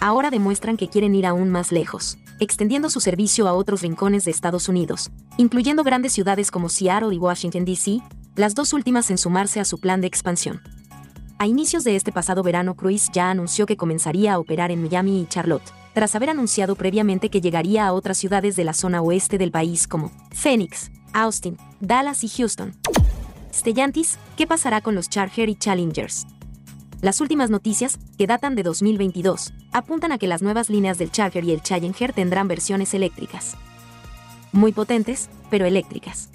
Ahora demuestran que quieren ir aún más lejos, extendiendo su servicio a otros rincones de Estados Unidos, incluyendo grandes ciudades como Seattle y Washington, D.C., las dos últimas en sumarse a su plan de expansión. A inicios de este pasado verano, Cruise ya anunció que comenzaría a operar en Miami y Charlotte, tras haber anunciado previamente que llegaría a otras ciudades de la zona oeste del país como Phoenix, Austin, Dallas y Houston. Stellantis, ¿qué pasará con los Charger y Challengers? Las últimas noticias, que datan de 2022, apuntan a que las nuevas líneas del Charger y el Challenger tendrán versiones eléctricas. muy potentes, pero eléctricas.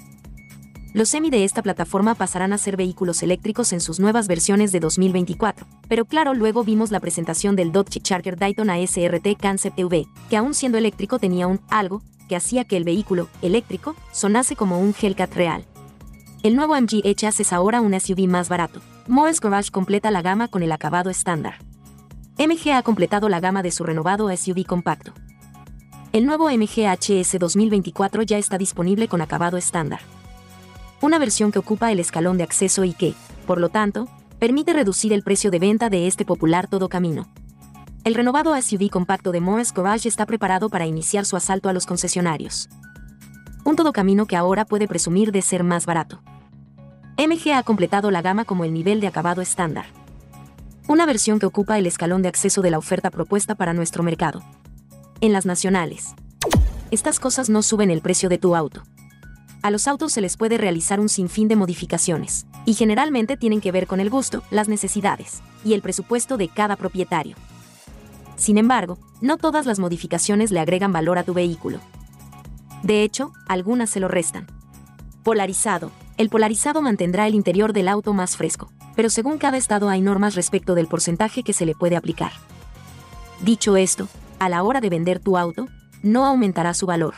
Los semi de esta plataforma pasarán a ser vehículos eléctricos en sus nuevas versiones de 2024, pero claro, luego vimos la presentación del Dodge Charger Dayton ASRT Concept EV, que aún siendo eléctrico tenía un algo que hacía que el vehículo eléctrico sonase como un Hellcat real. El nuevo MG HS es ahora un SUV más barato. Morris Garage completa la gama con el acabado estándar. MG ha completado la gama de su renovado SUV compacto. El nuevo MG HS 2024 ya está disponible con acabado estándar. Una versión que ocupa el escalón de acceso y que, por lo tanto, permite reducir el precio de venta de este popular todo camino. El renovado SUV compacto de Morris Garage está preparado para iniciar su asalto a los concesionarios. Un todo camino que ahora puede presumir de ser más barato. MG ha completado la gama como el nivel de acabado estándar una versión que ocupa el escalón de acceso de la oferta propuesta para nuestro mercado. En las nacionales. Estas cosas no suben el precio de tu auto. A los autos se les puede realizar un sinfín de modificaciones, y generalmente tienen que ver con el gusto, las necesidades y el presupuesto de cada propietario. Sin embargo, no todas las modificaciones le agregan valor a tu vehículo. De hecho, algunas se lo restan. Polarizado. El polarizado mantendrá el interior del auto más fresco, pero según cada estado hay normas respecto del porcentaje que se le puede aplicar. Dicho esto, a la hora de vender tu auto, no aumentará su valor.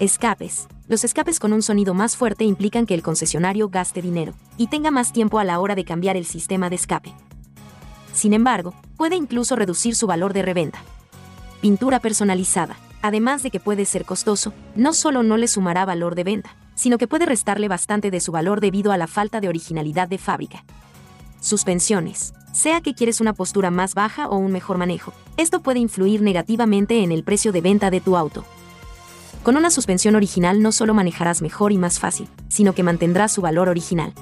Escapes. Los escapes con un sonido más fuerte implican que el concesionario gaste dinero y tenga más tiempo a la hora de cambiar el sistema de escape. Sin embargo, puede incluso reducir su valor de reventa. Pintura personalizada. Además de que puede ser costoso, no solo no le sumará valor de venta, sino que puede restarle bastante de su valor debido a la falta de originalidad de fábrica. Suspensiones. Sea que quieres una postura más baja o un mejor manejo, esto puede influir negativamente en el precio de venta de tu auto. Con una suspensión original no solo manejarás mejor y más fácil, sino que mantendrás su valor original.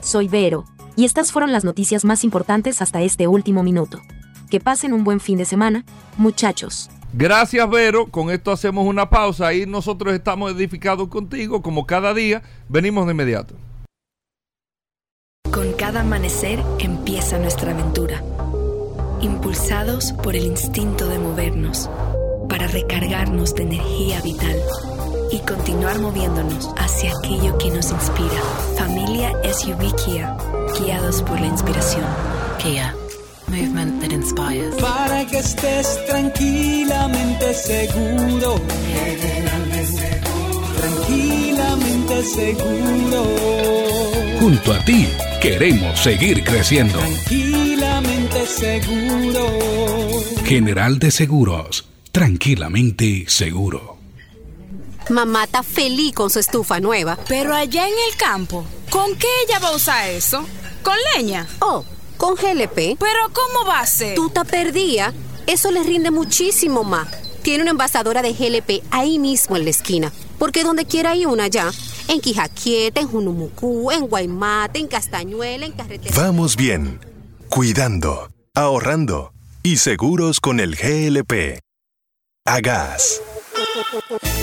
Soy Vero, y estas fueron las noticias más importantes hasta este último minuto. Que pasen un buen fin de semana, muchachos. Gracias, Vero. Con esto hacemos una pausa y nosotros estamos edificados contigo, como cada día. Venimos de inmediato. Con cada amanecer empieza nuestra aventura. Impulsados por el instinto de movernos, para recargarnos de energía vital y continuar moviéndonos hacia aquello que nos inspira. Familia SUV Kia, guiados por la inspiración. Kia, movement that inspires. Para que estés tranquilamente seguro. Tranquilamente seguro. Junto a ti queremos seguir creciendo. Tranquilamente seguro. General de Seguros, tranquilamente seguro. Mamá está feliz con su estufa nueva. Pero allá en el campo, ¿con qué ella va a usar eso? ¿Con leña? Oh, con GLP. ¿Pero cómo va a ser? Tú te perdía. Eso le rinde muchísimo más. Tiene una envasadora de GLP ahí mismo en la esquina. Porque donde quiera hay una ya. En Quijaquieta, en Junumucú, en Guaymate, en Castañuela, en Carretera. Vamos bien. Cuidando, ahorrando y seguros con el GLP. A gas.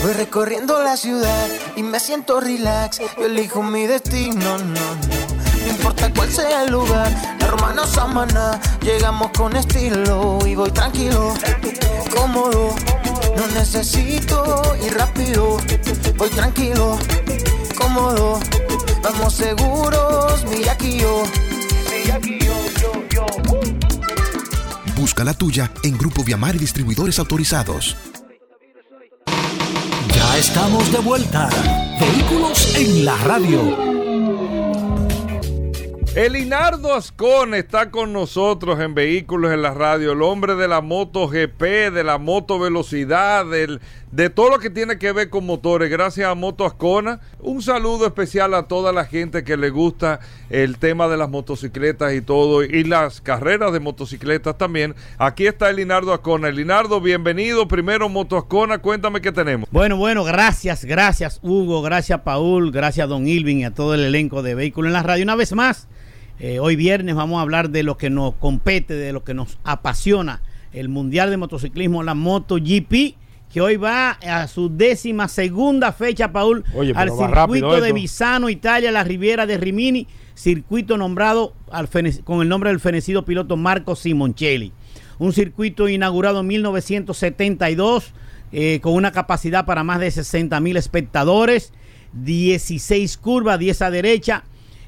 Voy recorriendo la ciudad y me siento relax. Yo elijo mi destino, no, no. No importa cuál sea el lugar, hermano Samana. Llegamos con estilo y voy tranquilo, cómodo. No necesito ir rápido, voy tranquilo, cómodo. Vamos seguros, mira aquí yo. Mira aquí yo, yo, yo. Busca la tuya en Grupo Viamar y Distribuidores Autorizados. Ya estamos de vuelta. Vehículos en la radio. Elinardo Ascon está con nosotros en Vehículos en la Radio, el hombre de la moto GP, de la moto velocidad, de todo lo que tiene que ver con motores. Gracias a Moto Ascona. Un saludo especial a toda la gente que le gusta el tema de las motocicletas y todo, y las carreras de motocicletas también. Aquí está Elinardo Ascona. Elinardo, bienvenido. Primero Moto Ascona, cuéntame qué tenemos. Bueno, bueno, gracias, gracias Hugo, gracias Paul, gracias Don Ilvin y a todo el elenco de Vehículos en la Radio. Una vez más. Eh, hoy viernes vamos a hablar de lo que nos compete, de lo que nos apasiona, el Mundial de Motociclismo, la MotoGP, que hoy va a su décima segunda fecha, Paul, Oye, al circuito de esto. Misano, Italia, la Riviera de Rimini, circuito nombrado al con el nombre del fenecido piloto Marco Simoncelli. Un circuito inaugurado en 1972 eh, con una capacidad para más de 60 mil espectadores, 16 curvas, 10 a derecha,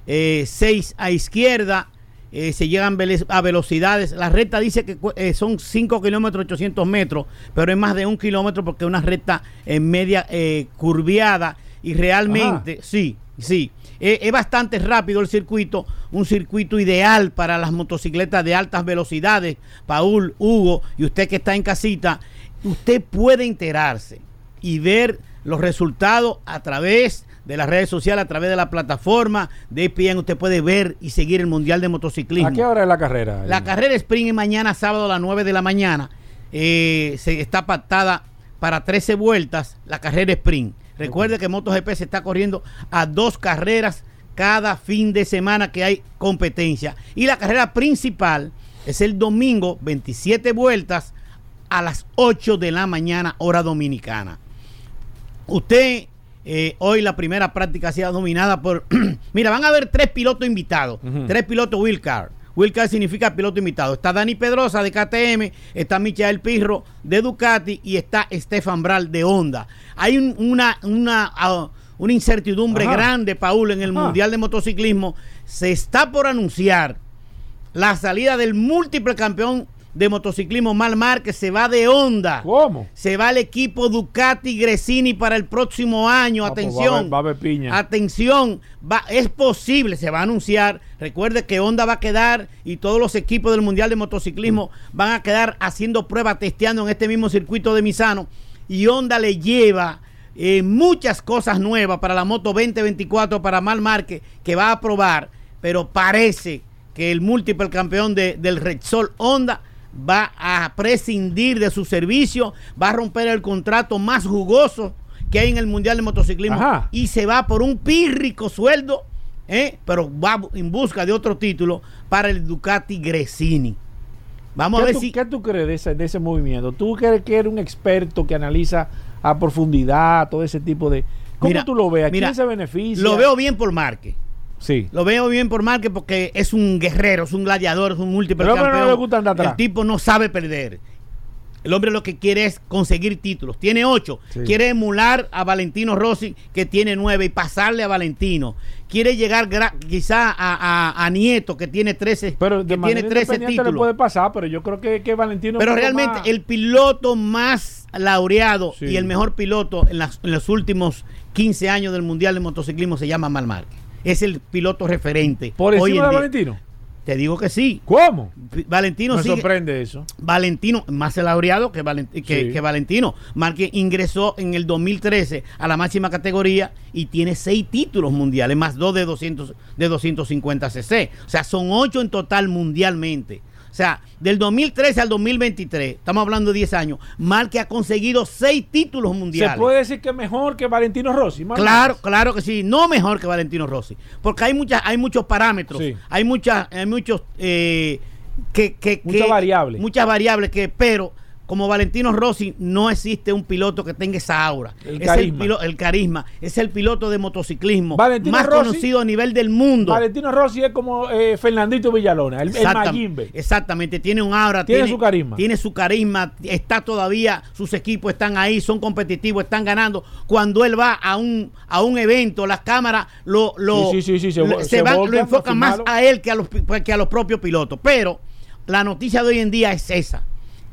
6 a izquierda, eh, se llegan a velocidades. La recta dice que eh, son 5 kilómetros 800 metros, pero es más de un kilómetro porque es una recta en media eh, curviada y realmente, sí, sí. Eh, es bastante rápido el circuito, un circuito ideal para las motocicletas de altas velocidades. Paul, Hugo y usted que está en casita, usted puede enterarse y ver los resultados a través de las redes sociales, a través de la plataforma de ESPN. Usted puede ver y seguir el Mundial de Motociclismo. ¿A qué hora es la carrera? La carrera sprint es mañana sábado a las 9 de la mañana. Eh, se está pactada para 13 vueltas la carrera sprint. Recuerde que MotoGP se está corriendo a dos carreras cada fin de semana que hay competencia. Y la carrera principal es el domingo, 27 vueltas a las 8 de la mañana, hora dominicana. Usted, eh, hoy la primera práctica ha sido dominada por. Mira, van a haber tres pilotos invitados. Tres pilotos wheelcar. Wheelcar significa piloto invitado. Está Dani Pedrosa de KTM, está Michael Pirro de Ducati y está Stefan Bral de Honda. Hay un- una, una, ah, una incertidumbre Ajá. grande, Paul, en el Ajá. Mundial de Motociclismo. Se está por anunciar la salida del múltiple campeón de motociclismo Mal Márquez se va de Honda. ¿Cómo? Se va el equipo Ducati Gresini para el próximo año. Ah, pues va a Atención. haber- va a piña. Atención. Va, es posible, se va a anunciar. Recuerde que Honda va a quedar y todos los equipos del Mundial de Motociclismo van a quedar haciendo pruebas, testeando en este mismo circuito de Misano. Y Honda le lleva eh, muchas cosas nuevas para la moto 2024 para Mal Márquez que va a probar. Pero parece que el múltiple campeón de- del Repsol Honda va a prescindir de su servicio, va a romper el contrato más jugoso que hay en el Mundial de Motociclismo Ajá. y se va por un pírrico sueldo, ¿eh? pero va en busca de otro título para el Ducati Gresini. Vamos a ¿Qué ver tú, si... ¿Qué tú crees de ese, de ese movimiento? ¿Tú crees que eres un experto que analiza a profundidad todo ese tipo de... ¿Cómo Mira, tú lo ves? ¿A mira, quién se beneficia? Lo veo bien por Márquez. Sí. Lo veo bien por Márquez porque es un guerrero, es un gladiador, es un múltiple Pero hombre no campeón. le gusta andar atrás. El tipo no sabe perder. El hombre lo que quiere es conseguir títulos. Tiene ocho. Sí. Quiere emular a Valentino Rossi, que tiene nueve, y pasarle a Valentino. Quiere llegar quizá a, a- a Nieto, que tiene 13, Pero de que tiene 13 independiente le títulos. puede pasar, pero yo creo que, que Valentino... Pero realmente más- el piloto más laureado Sí. y el mejor piloto en, las- en los últimos 15 años del Mundial de Motociclismo se llama Mal Márquez. Es el piloto referente. ¿Por encima en de. Valentino? Te digo que sí. ¿Cómo? Valentino Me sigue- sorprende eso. Valentino, más laureado que, Valent- que, Sí. que Valentino. Márquez ingresó en el 2013 a la máxima categoría y tiene seis títulos mundiales, más dos de, 200, de 250 cc. O sea, son ocho en total mundialmente. O sea, del 2013 al 2023, estamos hablando de 10 años, Márquez ha conseguido seis títulos mundiales. Se puede decir que mejor que Valentino Rossi. más Claro, claro que sí, no mejor que Valentino Rossi, porque hay muchas, hay muchos parámetros, Sí. hay muchas, hay muchos eh, que, que- Muchas que- variables. muchas variables que, pero como Valentino Rossi no existe un piloto que tenga esa aura, El es carisma. el, pilo- el carisma, es el piloto de motociclismo Valentino más Rossi- conocido a nivel del mundo. Valentino Rossi es como eh, Fernandito Villalona, el, Exactam-. Exactamente, tiene un aura, Tiene su carisma. Tiene su carisma, está todavía, sus equipos están ahí, son competitivos, están ganando. Cuando él va a un a un evento, las cámaras lo, lo, Sí, sí, sí, se lo- se se van- lo enfocan más a él que a los que a los propios pilotos. Pero la noticia de hoy en día es esa.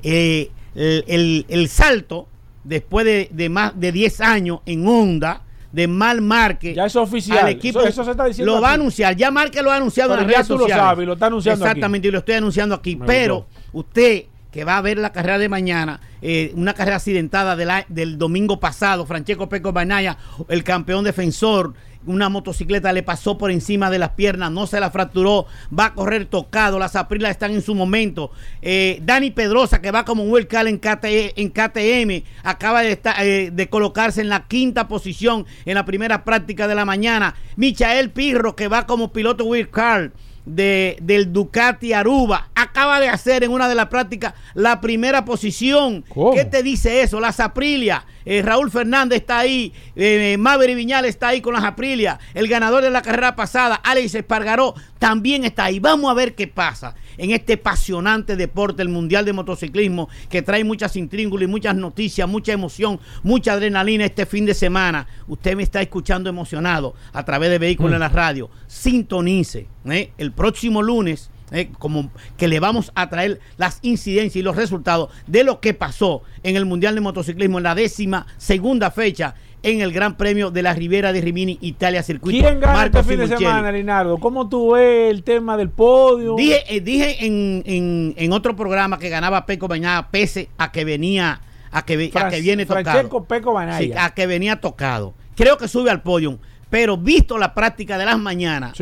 Eh, el, el- el salto, después de, de más de 10 años en Honda, de Mal Márquez Ya es oficial. al equipo Eso- eso se está diciendo lo va a anunciar ya Márquez lo ha anunciado Pero en las redes tú lo sociales. sabes, lo está anunciando aquí. exactamente y lo estoy anunciando aquí Me pero gustó. usted que va a ver la carrera de mañana eh, una carrera accidentada de la- del domingo pasado Francesco Peco Banaya el campeón defensor una motocicleta le pasó por encima de las piernas, no se la fracturó, va a correr tocado, las aprilas están en su momento. Eh, Dani Pedrosa, que va como un wildcard en, en KTM, acaba de, eh, de colocarse en la quinta posición en la primera práctica de la mañana. Michael Pirro, que va como piloto wildcard de, del Ducati Aruba, acaba de hacer en una de las prácticas la primera posición. ¿Qué te dice eso? Las Aprilia. Eh, Raúl Fernández está ahí, eh, Maverick Viñal está ahí con las Aprilia, el ganador de la carrera pasada, Alex Espargaró, también está ahí. Vamos a ver qué pasa en este apasionante deporte, el Mundial de Motociclismo, que trae muchas intríngulas y muchas noticias, mucha emoción, mucha adrenalina este fin de semana. Usted me está escuchando emocionado a través de Vehículos Mm. en la Radio. Sintonice ¿eh? el próximo lunes. ¿eh? como que le vamos a traer las incidencias y los resultados de lo que pasó en el Mundial de Motociclismo en la décima segunda fecha en el Gran Premio de la Ribera de Rimini, Italia Circuito. ¿Quién gana Marco este fin de semana, Linardo? ¿Cómo tú ves el tema del podio? Dije, eh, dije en, en- en otro programa que ganaba Peco Bañada pese a que venía a que, a viene tocado. Francesco Peco Banaya. Sí, a que venía tocado. Creo que sube al podio, pero visto la práctica de las mañanas,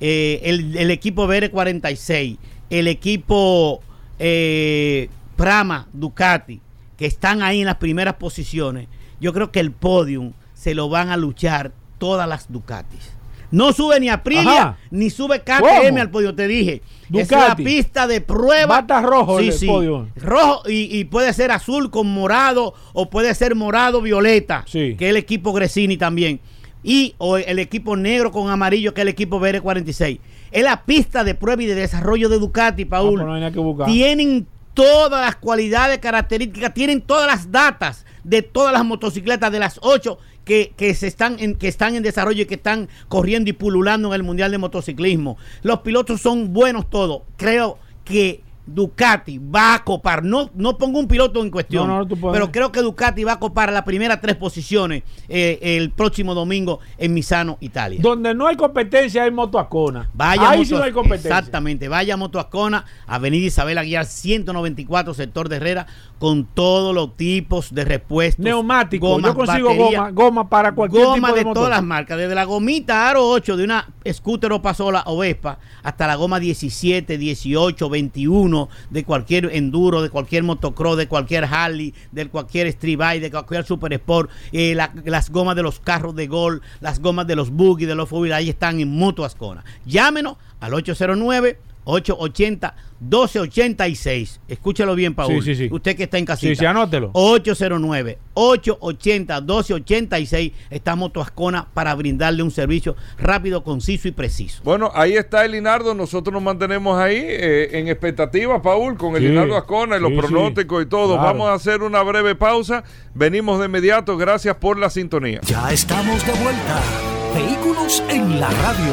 eh, el, el equipo BR46, el equipo eh, Prama, Ducati, que están ahí en las primeras posiciones, yo creo que el podium se lo van a luchar todas las Ducatis. No sube ni Aprilia, Ajá. ni sube KTM ¿Cómo? al podio, te dije. Es Ducati. la pista de prueba. Bata rojo Sí, el sí. podio. Rojo y, y puede ser azul con morado o puede ser morado violeta, que es el equipo Gresini también. Y o el equipo negro con amarillo, que es el equipo BR46. Es la pista de prueba y de desarrollo de Ducati, Paul. no nada que buscar. Tienen todas las cualidades, características, tienen todas las datas de todas las motocicletas de las ocho que, que se están en, que están en desarrollo y que están corriendo y pululando en el Mundial de Motociclismo. Los pilotos son buenos todos. Creo que Ducati va a copar. No, no pongo un piloto en cuestión, No, no, pero creo que Ducati va a copar las primeras tres posiciones eh, el próximo domingo en Misano, Italia. Donde no hay competencia hay Moto Ascona. Vaya Ahí Moto- sí no hay competencia. Exactamente, vaya Moto Ascona, Avenida Isabel Aguiar 194, sector de Herrera, con todos los tipos de repuestos. Neumático. gomas, Yo consigo batería, goma, goma para cualquier goma tipo de, de motor. todas las marcas, desde la gomita Aro 8 de una scooter o pasola o Vespa hasta la goma 17, 18, 21 de cualquier enduro, de cualquier motocross, de cualquier Harley, de cualquier street bike, de cualquier super sport, eh, la- las gomas de los carros de gol, las gomas de los buggy, de los four ahí están en Moto Ascona. Llámenos al 809 880 1286. Escúchelo bien, Paul. Sí, sí, sí. Usted que está en casita. Sí, sí, anótelo. 809-880-1286. Está Moto Ascona para brindarle un servicio rápido, conciso y preciso. Bueno, ahí está el Linardo. Nosotros nos mantenemos ahí eh, en expectativa, Paul, con el Sí, Linardo Ascona y los sí, pronósticos y todo. claro. Vamos a hacer una breve pausa. Venimos de inmediato. Gracias por la sintonía. Ya estamos de vuelta. Vehículos en la radio.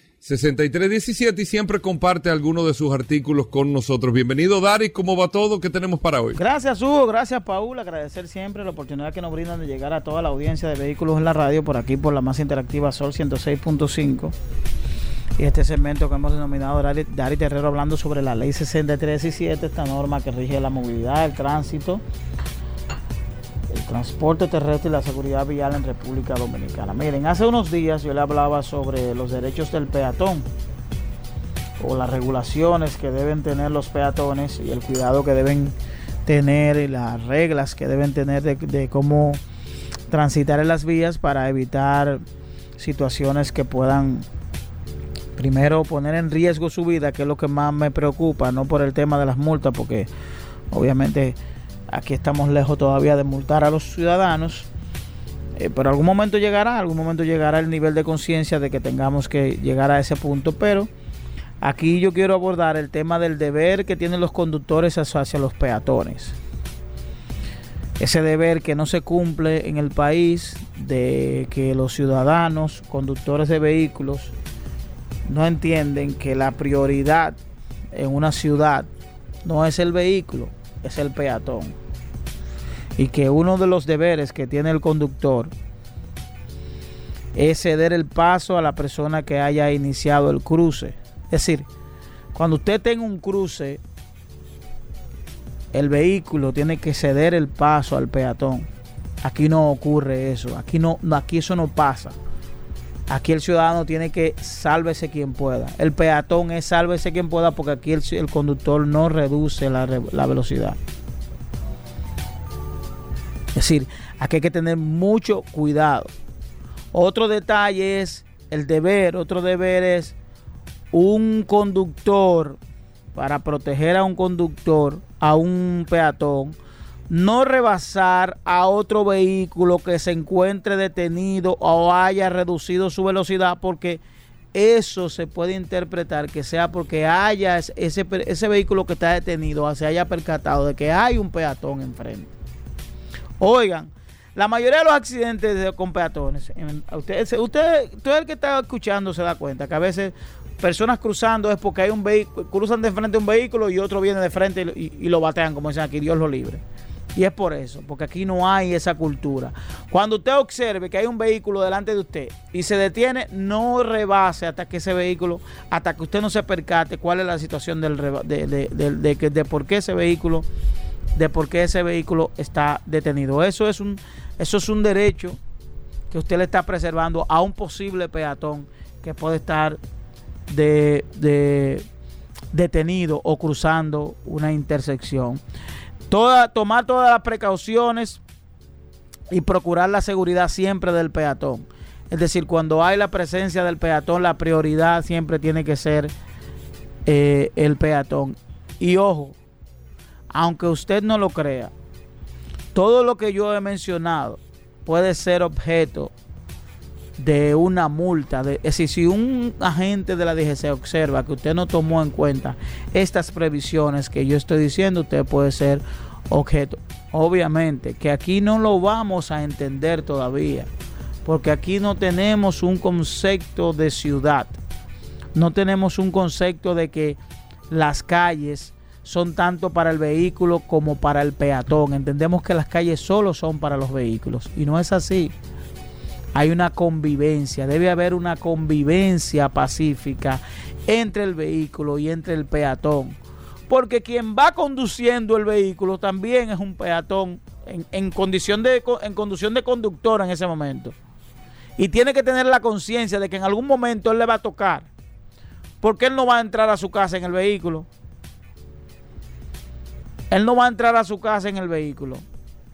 6317 y siempre comparte algunos de sus artículos con nosotros. Bienvenido Daris, ¿cómo va todo? ¿Qué tenemos para hoy? Gracias Hugo, gracias Paul, agradecer siempre la oportunidad que nos brindan de llegar a toda la audiencia de vehículos en la radio por aquí por la más interactiva Sol 106.5 y este segmento que hemos denominado Dari, Dari Terrero hablando sobre la ley 6317, esta norma que rige la movilidad, el tránsito, el transporte terrestre y la seguridad vial en República Dominicana. Miren, hace unos días yo le hablaba sobre los derechos del peatón o las regulaciones que deben tener los peatones y el cuidado que deben tener y las reglas que deben tener de, cómo transitar en las vías para evitar situaciones que puedan primero poner en riesgo su vida, que es lo que más me preocupa, no por el tema de las multas, porque obviamente aquí estamos lejos todavía de multar a los ciudadanos, eh, pero algún momento llegará, algún momento llegará el nivel de conciencia de que tengamos que llegar a ese punto, pero aquí yo quiero abordar el tema del deber que tienen los conductores hacia los peatones. Ese deber que no se cumple en el país de que los ciudadanos, conductores de vehículos, no entienden que la prioridad en una ciudad no es el vehículo, es el peatón. Y que uno de los deberes que tiene el conductor es ceder el paso a la persona que haya iniciado el cruce. Es decir, cuando usted tenga un cruce, el vehículo tiene que ceder el paso al peatón. Aquí no ocurre eso, aquí no, aquí eso no pasa. Aquí el ciudadano tiene que sálvese quien pueda. El peatón es sálvese quien pueda porque aquí el, conductor no reduce la, la velocidad. Es decir, aquí hay que tener mucho cuidado. Otro detalle es el deber, otro deber es un conductor, para proteger a un conductor, a un peatón, no rebasar a otro vehículo que se encuentre detenido o haya reducido su velocidad porque eso se puede interpretar que sea porque haya ese, vehículo que está detenido se haya percatado de que hay un peatón enfrente. Oigan, la mayoría de los accidentes de- con peatones, usted, usted, usted el que está escuchando se da cuenta que a veces personas cruzando es porque hay un vehículo, cruzan de frente un vehículo y otro viene de frente y, lo- batean, como dicen aquí, Dios lo libre. Y es por eso, porque aquí no hay esa cultura. Cuando usted observe que hay un vehículo delante de usted y se detiene, no rebase hasta que ese vehículo, hasta que usted no se percate cuál es la situación del de, de- de- de por qué ese vehículo, de por qué ese vehículo está detenido. Eso es un, eso es un derecho que usted le está preservando a un posible peatón que puede estar de, de- detenido o cruzando una intersección. Toda, tomar todas las precauciones y procurar la seguridad siempre del peatón. Es decir, cuando hay la presencia del peatón, la prioridad siempre tiene que ser eh, el peatón. Y ojo, aunque usted no lo crea, todo lo que yo he mencionado puede ser objeto de una multa. De, es decir, si un agente de la DGC observa que usted no tomó en cuenta estas previsiones que yo estoy diciendo, usted puede ser objeto. Obviamente que aquí no lo vamos a entender todavía, porque aquí no tenemos un concepto de ciudad, no tenemos un concepto de que las calles son tanto para el vehículo como para el peatón. Entendemos que las calles solo son para los vehículos y no es así hay una convivencia, debe haber una convivencia pacífica entre el vehículo y entre el peatón. Porque quien va conduciendo el vehículo también es un peatón en, en condición, de, en conducción de conductor en ese momento. Y tiene que tener la conciencia de que en algún momento él le va a tocar. Porque él no va a entrar a su casa en el vehículo. Él no va a entrar a su casa en el vehículo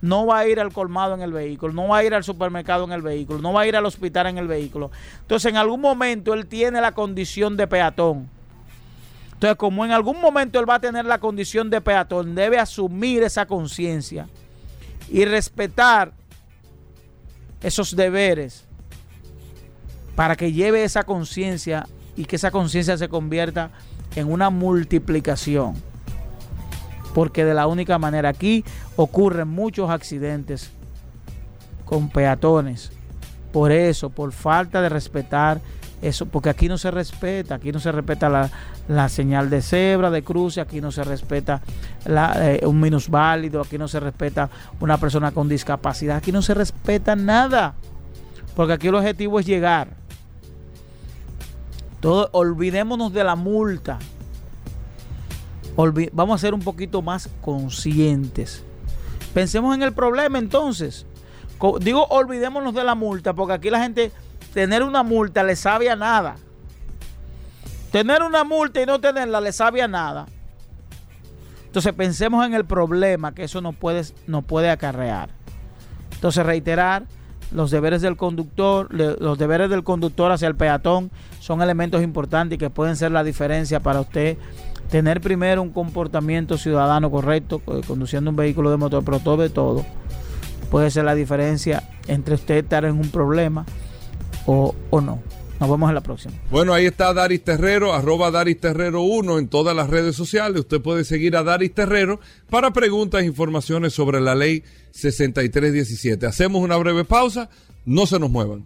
no va a ir al colmado en el vehículo, no va a ir al supermercado en el vehículo, no va a ir al hospital en el vehículo. Entonces, en algún momento él tiene la condición de peatón. Entonces, como en algún momento él va a tener la condición de peatón, debe asumir esa conciencia y respetar esos deberes para que lleve esa conciencia y que esa conciencia se convierta en una multiplicación porque de la única manera aquí ocurren muchos accidentes con peatones. Por eso, por falta de respetar eso, porque aquí no se respeta, aquí no se respeta la, la señal de cebra, de cruce, aquí no se respeta la, eh, un minusválido, aquí no se respeta una persona con discapacidad, aquí no se respeta nada, porque aquí el objetivo es llegar. Todo, olvidémonos de la multa, Vamos a ser un poquito más conscientes. Pensemos en el problema entonces. Digo, olvidémonos de la multa, porque aquí la gente, tener una multa le sabe a nada. Tener una multa y no tenerla le sabe a nada. Entonces pensemos en el problema que eso nos puede, nos puede acarrear. Entonces reiterar, los deberes del conductor, los deberes del conductor hacia el peatón son elementos importantes que pueden ser la diferencia para usted tener primero un comportamiento ciudadano correcto, conduciendo un vehículo de motor, pero todo de todo puede ser la diferencia entre usted estar en un problema o, o no. Nos vemos en la próxima. Bueno, ahí está Daris Terrero, arroba Daris Terrero 1 en todas las redes sociales. Usted puede seguir a Daris Terrero para preguntas e informaciones sobre la ley 6317. Hacemos una breve pausa, no se nos muevan.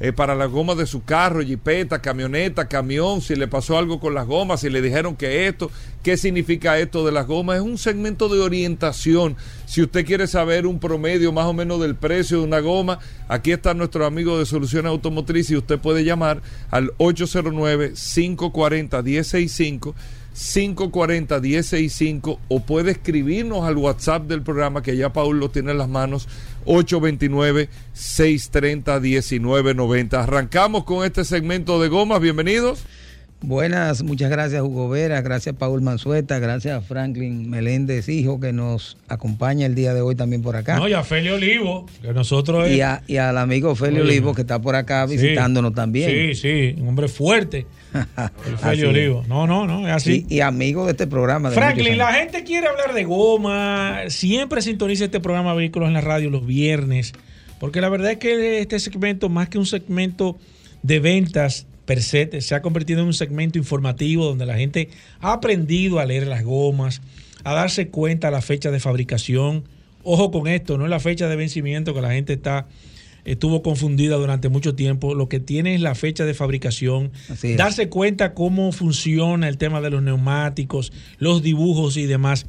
eh, para las gomas de su carro, jipeta, camioneta, camión, si le pasó algo con las gomas, si le dijeron que esto, qué significa esto de las gomas, es un segmento de orientación. Si usted quiere saber un promedio más o menos del precio de una goma, aquí está nuestro amigo de Soluciones Automotrices y usted puede llamar al 809-540-1065. 540-1065 o puede escribirnos al WhatsApp del programa que ya Paul lo tiene en las manos 829-630-1990. Arrancamos con este segmento de gomas, bienvenidos. Buenas, muchas gracias Hugo Vera, gracias Paul Manzueta, gracias a Franklin Meléndez, hijo, que nos acompaña el día de hoy también por acá. No, y a Feli Olivo, que nosotros... Y, a- y al amigo Feli Oye. Olivo, que está por acá Sí. visitándonos también. Sí, sí, un hombre fuerte. El Feli es. Olivo. No, no, no, es así. Y, y amigo de este programa. de Franklin, la gente quiere hablar de goma. Siempre sintoniza este programa Vehículos en la Radio los viernes. Porque la verdad es que este segmento, más que un segmento de ventas per se, se ha convertido en un segmento informativo donde la gente ha aprendido a leer las gomas, a darse cuenta la fecha de fabricación. Ojo con esto, no es la fecha de vencimiento que la gente está estuvo confundida durante mucho tiempo. Lo que tiene es la fecha de fabricación, darse cuenta cómo funciona el tema de los neumáticos, los dibujos y demás.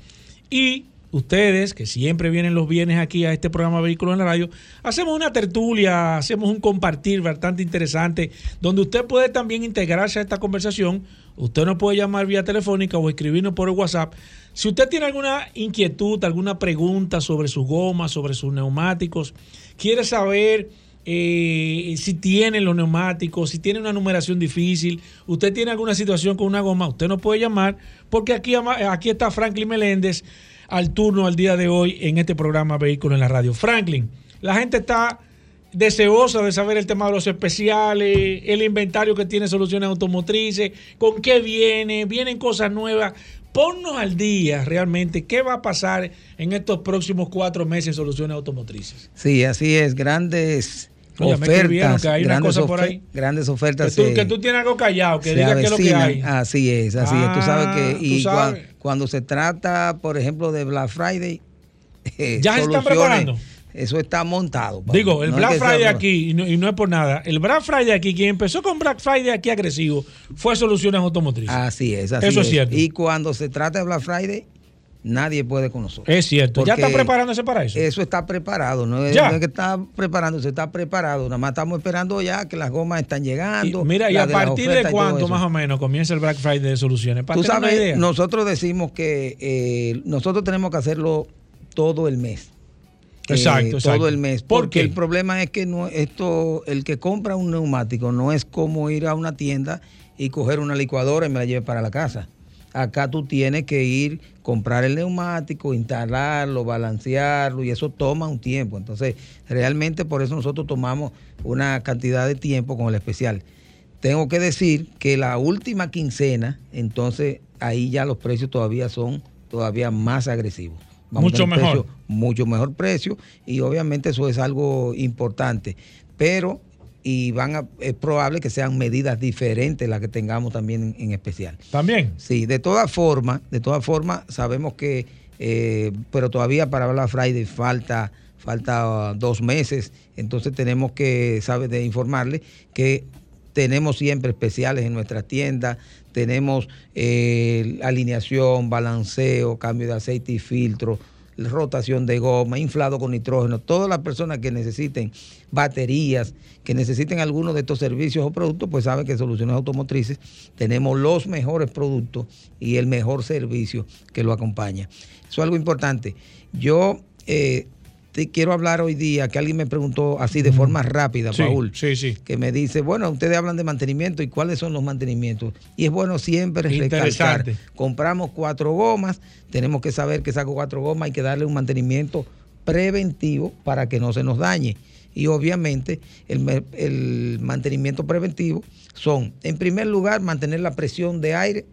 Y ustedes, que siempre vienen los viernes aquí a este programa Vehículos en la Radio, hacemos una tertulia, hacemos un compartir bastante interesante, donde usted puede también integrarse a esta conversación. Usted nos puede llamar vía telefónica o escribirnos por el WhatsApp. Si usted tiene alguna inquietud, alguna pregunta sobre sus gomas, sobre sus neumáticos, quiere saber eh, si tiene los neumáticos, si tiene una numeración difícil, usted tiene alguna situación con una goma, usted nos puede llamar, porque aquí, aquí está Franklin Meléndez al turno al día de hoy en este programa Vehículos en la Radio. Franklin, la gente está deseosa de saber el tema de los especiales, el inventario que tiene Soluciones Automotrices, con qué viene, vienen cosas nuevas. Ponnos al día realmente qué va a pasar en estos próximos cuatro meses en Soluciones Automotrices. Sí, así es, grandes Oye, ofertas. que hay grandes, cosa por ahí. grandes Que ofertas. tú, se- que tú tienes algo callado, que se diga qué es lo que hay. Así es, así es. Tú sabes Ah, que tú y cuan- sabes. Cuando se trata, por ejemplo, de Black Friday, eh, ¿Ya se están preparando? Eso está montado. Digo, el No Black sea Friday aquí, y no, y no es por nada, el Black Friday aquí, quien empezó con Black Friday aquí agresivo, fue Soluciones Automotrices. Así es, así Eso es cierto. Y cuando se trata de Black Friday, nadie puede con nosotros. Es cierto. ¿Ya está preparándose para eso? Eso está preparado, no es, Ya. no es que está preparando, se está preparado. Nada más estamos esperando ya que las gomas están llegando. Y mira, ¿y a de partir de todo cuándo más o menos comienza el Black Friday de Soluciones? Para Tú sabes, idea. nosotros decimos que eh, nosotros tenemos que hacerlo todo el mes. Eh, Exacto, exacto. Todo el mes. ¿Por Porque qué? el problema es que no, esto, el que compra un neumático no es como ir a una tienda y coger una licuadora y me la lleve para la casa. Acá tú tienes que ir, comprar el neumático, instalarlo, balancearlo y eso toma un tiempo. Entonces, realmente por eso nosotros tomamos una cantidad de tiempo con el especial. Tengo que decir que la última quincena, entonces ahí ya los precios todavía son todavía más agresivos. Mucho mejor. precio- mucho mejor precio y obviamente eso es algo importante. Pero y van a, es probable que sean medidas diferentes las que tengamos también en, en especial. También. Sí, de todas formas, de todas formas, sabemos que, eh, pero todavía para Black Friday falta, falta dos meses, entonces tenemos que, sabe, de informarle que tenemos siempre especiales en nuestras tiendas, tenemos eh, alineación, balanceo, cambio de aceite y filtro, rotación de goma, inflado con nitrógeno, todas las personas que necesiten baterías, que necesiten alguno de estos servicios o productos, pues saben que Soluciones Automotrices tenemos los mejores productos y el mejor servicio que lo acompaña. Eso es algo importante. Yo eh, te quiero hablar hoy día, que alguien me preguntó así de forma rápida, Sí, Paul, sí, sí. que me dice, bueno, ustedes hablan de mantenimiento y cuáles son los mantenimientos. Y es bueno siempre recalcar, compramos cuatro gomas, tenemos que saber que saco cuatro gomas, hay que darle un mantenimiento preventivo para que no se nos dañe. Y obviamente el, el mantenimiento preventivo son, en primer lugar, mantener la presión de aire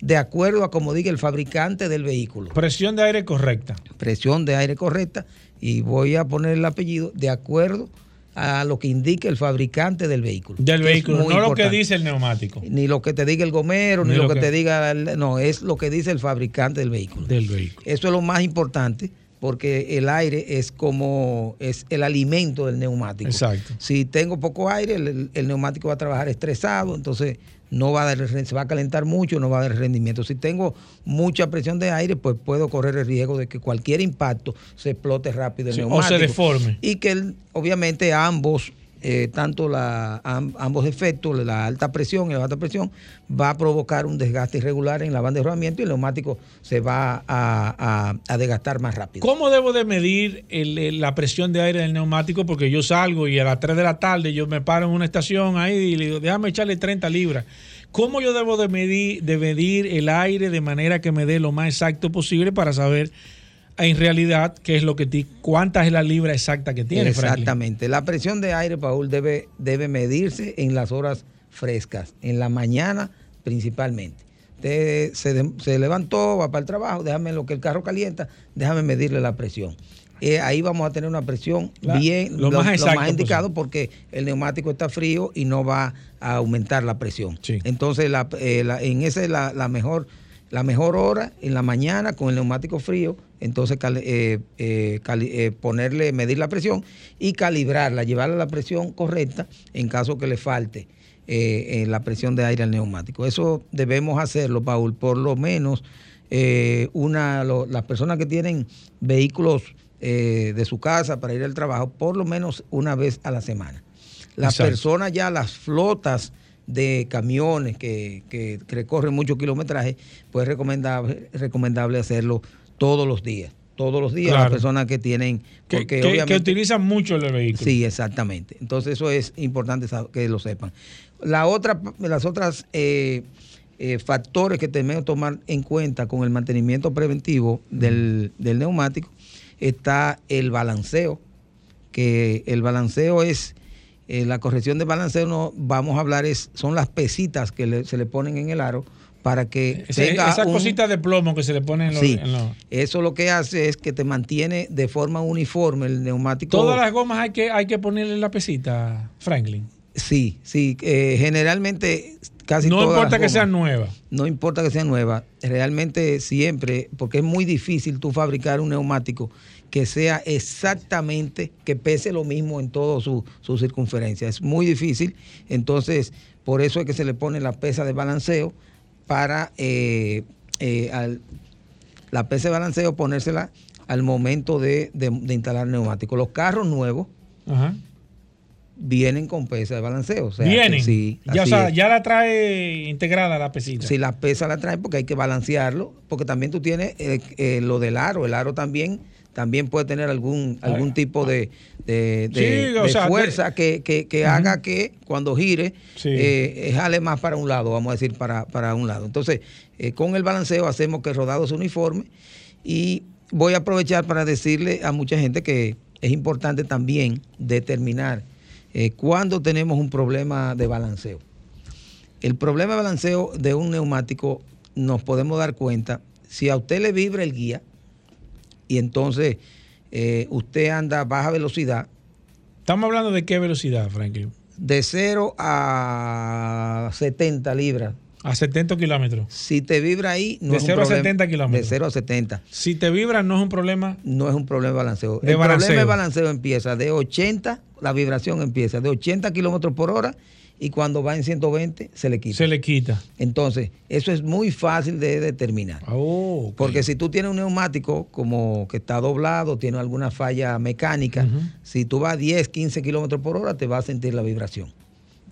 de acuerdo a como diga el fabricante del vehículo. Presión de aire correcta. Presión de aire correcta y voy a poner el apellido de acuerdo a lo que indique el fabricante del vehículo. Del vehículo, no lo que dice el neumático. Ni lo que te diga el gomero, ni, Ni lo, lo que, que- te diga, el- no, es lo que dice el fabricante del vehículo. Del vehículo. Eso es lo más importante porque el aire es como es el alimento del neumático. Exacto. Si tengo poco aire, el, el neumático va a trabajar estresado, entonces no va a dar, se va a calentar mucho, no va a dar rendimiento. Si tengo mucha presión de aire, pues puedo correr el riesgo de que cualquier impacto se explote rápido el Sí, o se neumático. deforme. Y que el- obviamente ambos, eh, tanto la, am- ambos efectos, la alta presión y la baja presión, va a provocar un desgaste irregular en la banda de rodamiento y el neumático se va a, a- desgastar más rápido. ¿Cómo debo de medir la presión de aire del neumático? Porque yo salgo y a las 3 de la tarde yo me paro en una estación ahí y le digo, déjame echarle 30 libras. ¿Cómo yo debo de medir, de medir el aire de manera que me dé lo más exacto posible para saber en realidad qué es lo que ti, cuánta es la libra exacta que tiene, Franklin? Exactamente. La presión de aire, Paul, debe, debe medirse en las horas frescas, en la mañana principalmente. Usted se, se levantó, va para el trabajo, déjame lo que el carro calienta, déjame medirle la presión. Eh, ahí vamos a tener una presión La- bien, lo más exacto indicado porque el neumático está frío y no va a aumentar la presión. Entonces, la, eh, la- en esa es la, la mejor la mejor hora en la mañana con el neumático frío, entonces cal- eh, eh, eh, ponerle, medir la presión y calibrarla, llevarla a la presión correcta en caso que le falte la presión de aire al neumático. Eso debemos hacerlo, Paul, por lo menos una, lo- las personas que tienen vehículos eh, de su casa para ir al trabajo, por lo menos una vez a la semana. Las Exacto. personas ya, las flotas de camiones que, que, que recorren mucho kilometraje, pues es recomendable, recomendable hacerlo todos los días. Todos los días las personas que tienen... Que, que- utilizan mucho el vehículo. Sí, exactamente. Entonces eso es importante que lo sepan. La otra, las otras eh, eh, factores que tenemos que tomar en cuenta con el mantenimiento preventivo del, del neumático está el balanceo, que el balanceo es eh, la corrección de balanceo no vamos a hablar es son las pesitas que le- se le ponen en el aro para que Ese- tenga esas un- cositas de plomo que se le ponen en los... Sí. en los- eso lo que hace es que te mantiene de forma uniforme el neumático Todas las gomas hay que, hay que ponerle la pesita, Franklin. Sí, sí. eh, generalmente casi No todas importa las que sean nuevas. No importa que sean nuevas. Realmente siempre, porque es muy difícil tú fabricar un neumático que sea exactamente, que pese lo mismo en toda su, su circunferencia. Es muy difícil. Entonces, por eso es que se le pone la pesa de balanceo para eh, eh, al- la pesa de balanceo ponérsela al momento de, de- de instalar neumáticos. Los carros nuevos Ajá. vienen con pesa de balanceo. O sea, que Vienen. sí, ya, o sea, ya la trae integrada la pesita. Si la pesa la trae porque hay que balancearlo, porque también tú tienes eh, eh, lo del aro, el aro también también puede tener algún algún tipo de, de, de- Sí, o de sea, fuerza que, que- haga que cuando gire Sí. eh, eh, jale más para un lado, vamos a decir para, para un lado. Entonces, eh, con el balanceo hacemos que el rodado sea uniforme y voy a aprovechar para decirle a mucha gente que es importante también determinar eh, cuándo tenemos un problema de balanceo. El problema de balanceo de un neumático nos podemos dar cuenta si a usted le vibra el guía y entonces eh, usted anda a baja velocidad. Estamos hablando de qué velocidad, Franklin. De 0 a 70 libras. A 70 kilómetros. Si te vibra ahí, no De es un 0 a problema- 70 kilómetros. De 0 a 70. Si te vibra, no es un problema. No es un problema de balanceo. De el balanceo. problema de balanceo empieza de 80, la vibración empieza de 80 kilómetros por hora y cuando va en 120 se le quita. Se le quita. Entonces, eso es muy fácil de determinar. Oh, Porque si tú tienes un neumático como que está doblado, tiene alguna falla mecánica, si tú vas a 10, 15 kilómetros por hora, te vas a sentir la vibración.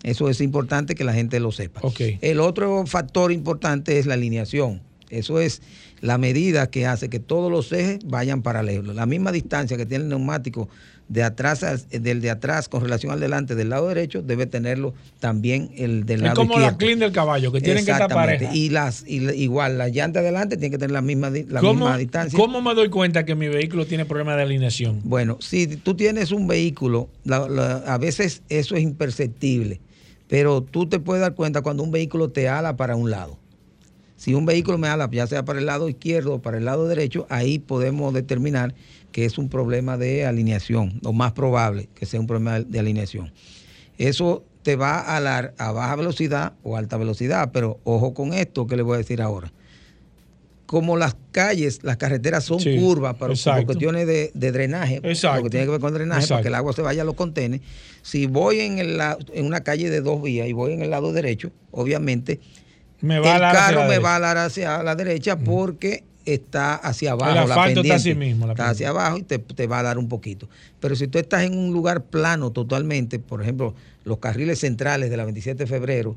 Eso es importante que la gente lo sepa. El otro factor importante es la alineación. Eso es la medida que hace que todos los ejes vayan paralelos. La misma distancia que tiene el neumático de atrás del de atrás con relación al delante del lado derecho debe tenerlo también el del Es lado como izquierdo. la clean del caballo, que tienen que estar parejas. Y las y la- igual las llantas adelante tienen que tener la misma la ¿Cómo, misma distancia. ¿Cómo me doy cuenta que mi vehículo tiene problema de alineación? Bueno, si tú tienes un vehículo, la- la- a veces eso es imperceptible, pero tú te puedes dar cuenta cuando un vehículo te ala para un lado. Si un vehículo me jala, ya sea para el lado izquierdo o para el lado derecho, ahí podemos determinar que es un problema de alineación, lo más probable que sea un problema de alineación. Eso te va a alar a baja velocidad o alta velocidad, pero ojo con esto que le voy a decir ahora. Como las calles, las carreteras son Sí, curvas, exacto. cuestiones de, de drenaje, lo que tiene que ver con drenaje, para que el agua se vaya a los contenes. Si voy en, el en una calle de dos vías y voy en el lado derecho, obviamente Me va a el hacia carro me derecha. va a alar hacia la derecha porque está hacia abajo. El la asfalto está así pendiente. mismo, la Está pendiente. hacia abajo y te, te va a dar un poquito. Pero si tú estás en un lugar plano totalmente, por ejemplo, los carriles centrales de la 27 de febrero,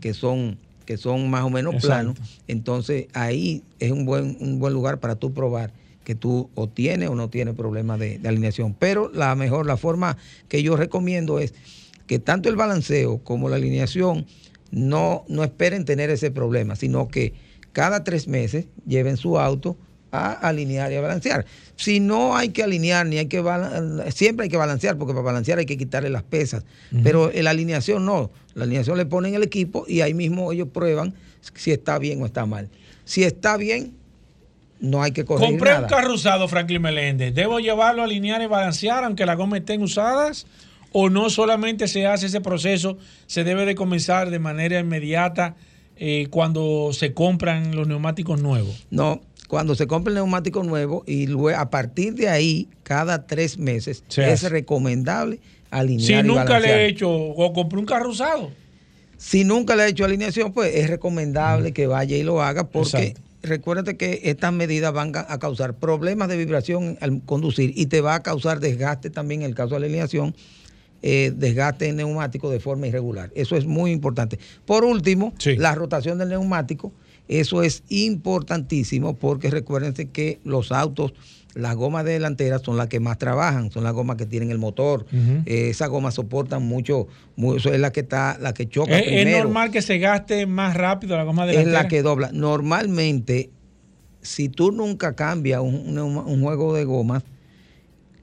que son que son más o menos Exacto. planos, entonces ahí es un buen, un buen lugar para tú probar que tú o tienes o no tienes problemas de, de alineación. Pero la mejor, la forma que yo recomiendo es que tanto el balanceo como la alineación no, no esperen tener ese problema, sino que cada tres meses lleven su auto a alinear y a balancear. Si no hay que alinear, ni hay que siempre hay que balancear, porque para balancear hay que quitarle las pesas. Ujú. Pero en la alineación no. La alineación le ponen el equipo y ahí mismo ellos prueban si está bien o está mal. Si está bien, no hay que corregir Compré nada. un carro usado, Franklin Meléndez. ¿Debo llevarlo a alinear y balancear aunque las gomas estén usadas? ¿O no solamente se hace ese proceso, se debe de comenzar de manera inmediata eh, cuando se compran los neumáticos nuevos? No, cuando se compra el neumático nuevo y luego a partir de ahí, cada tres meses, Se es hace. recomendable alinear Si y nunca le he hecho o compré un carro usado. Si nunca le ha hecho alineación, pues es recomendable que vaya y lo haga porque Exacto. recuérdate que estas medidas van a a causar problemas de vibración al conducir y te va a causar desgaste también en el caso de la alineación, eh, desgaste en neumático de forma irregular. Eso es muy importante. Por último, la rotación del neumático, eso es importantísimo porque recuérdense que los autos, las gomas delanteras son las que más trabajan, son las gomas que tienen el motor. Ujú. Eh, esas gomas soportan mucho, mu- eso es la que está, la que choca ¿Es, es normal que se gaste más rápido la goma es delantera? la que dobla. Normalmente, si tú nunca cambias un, un- un juego de gomas,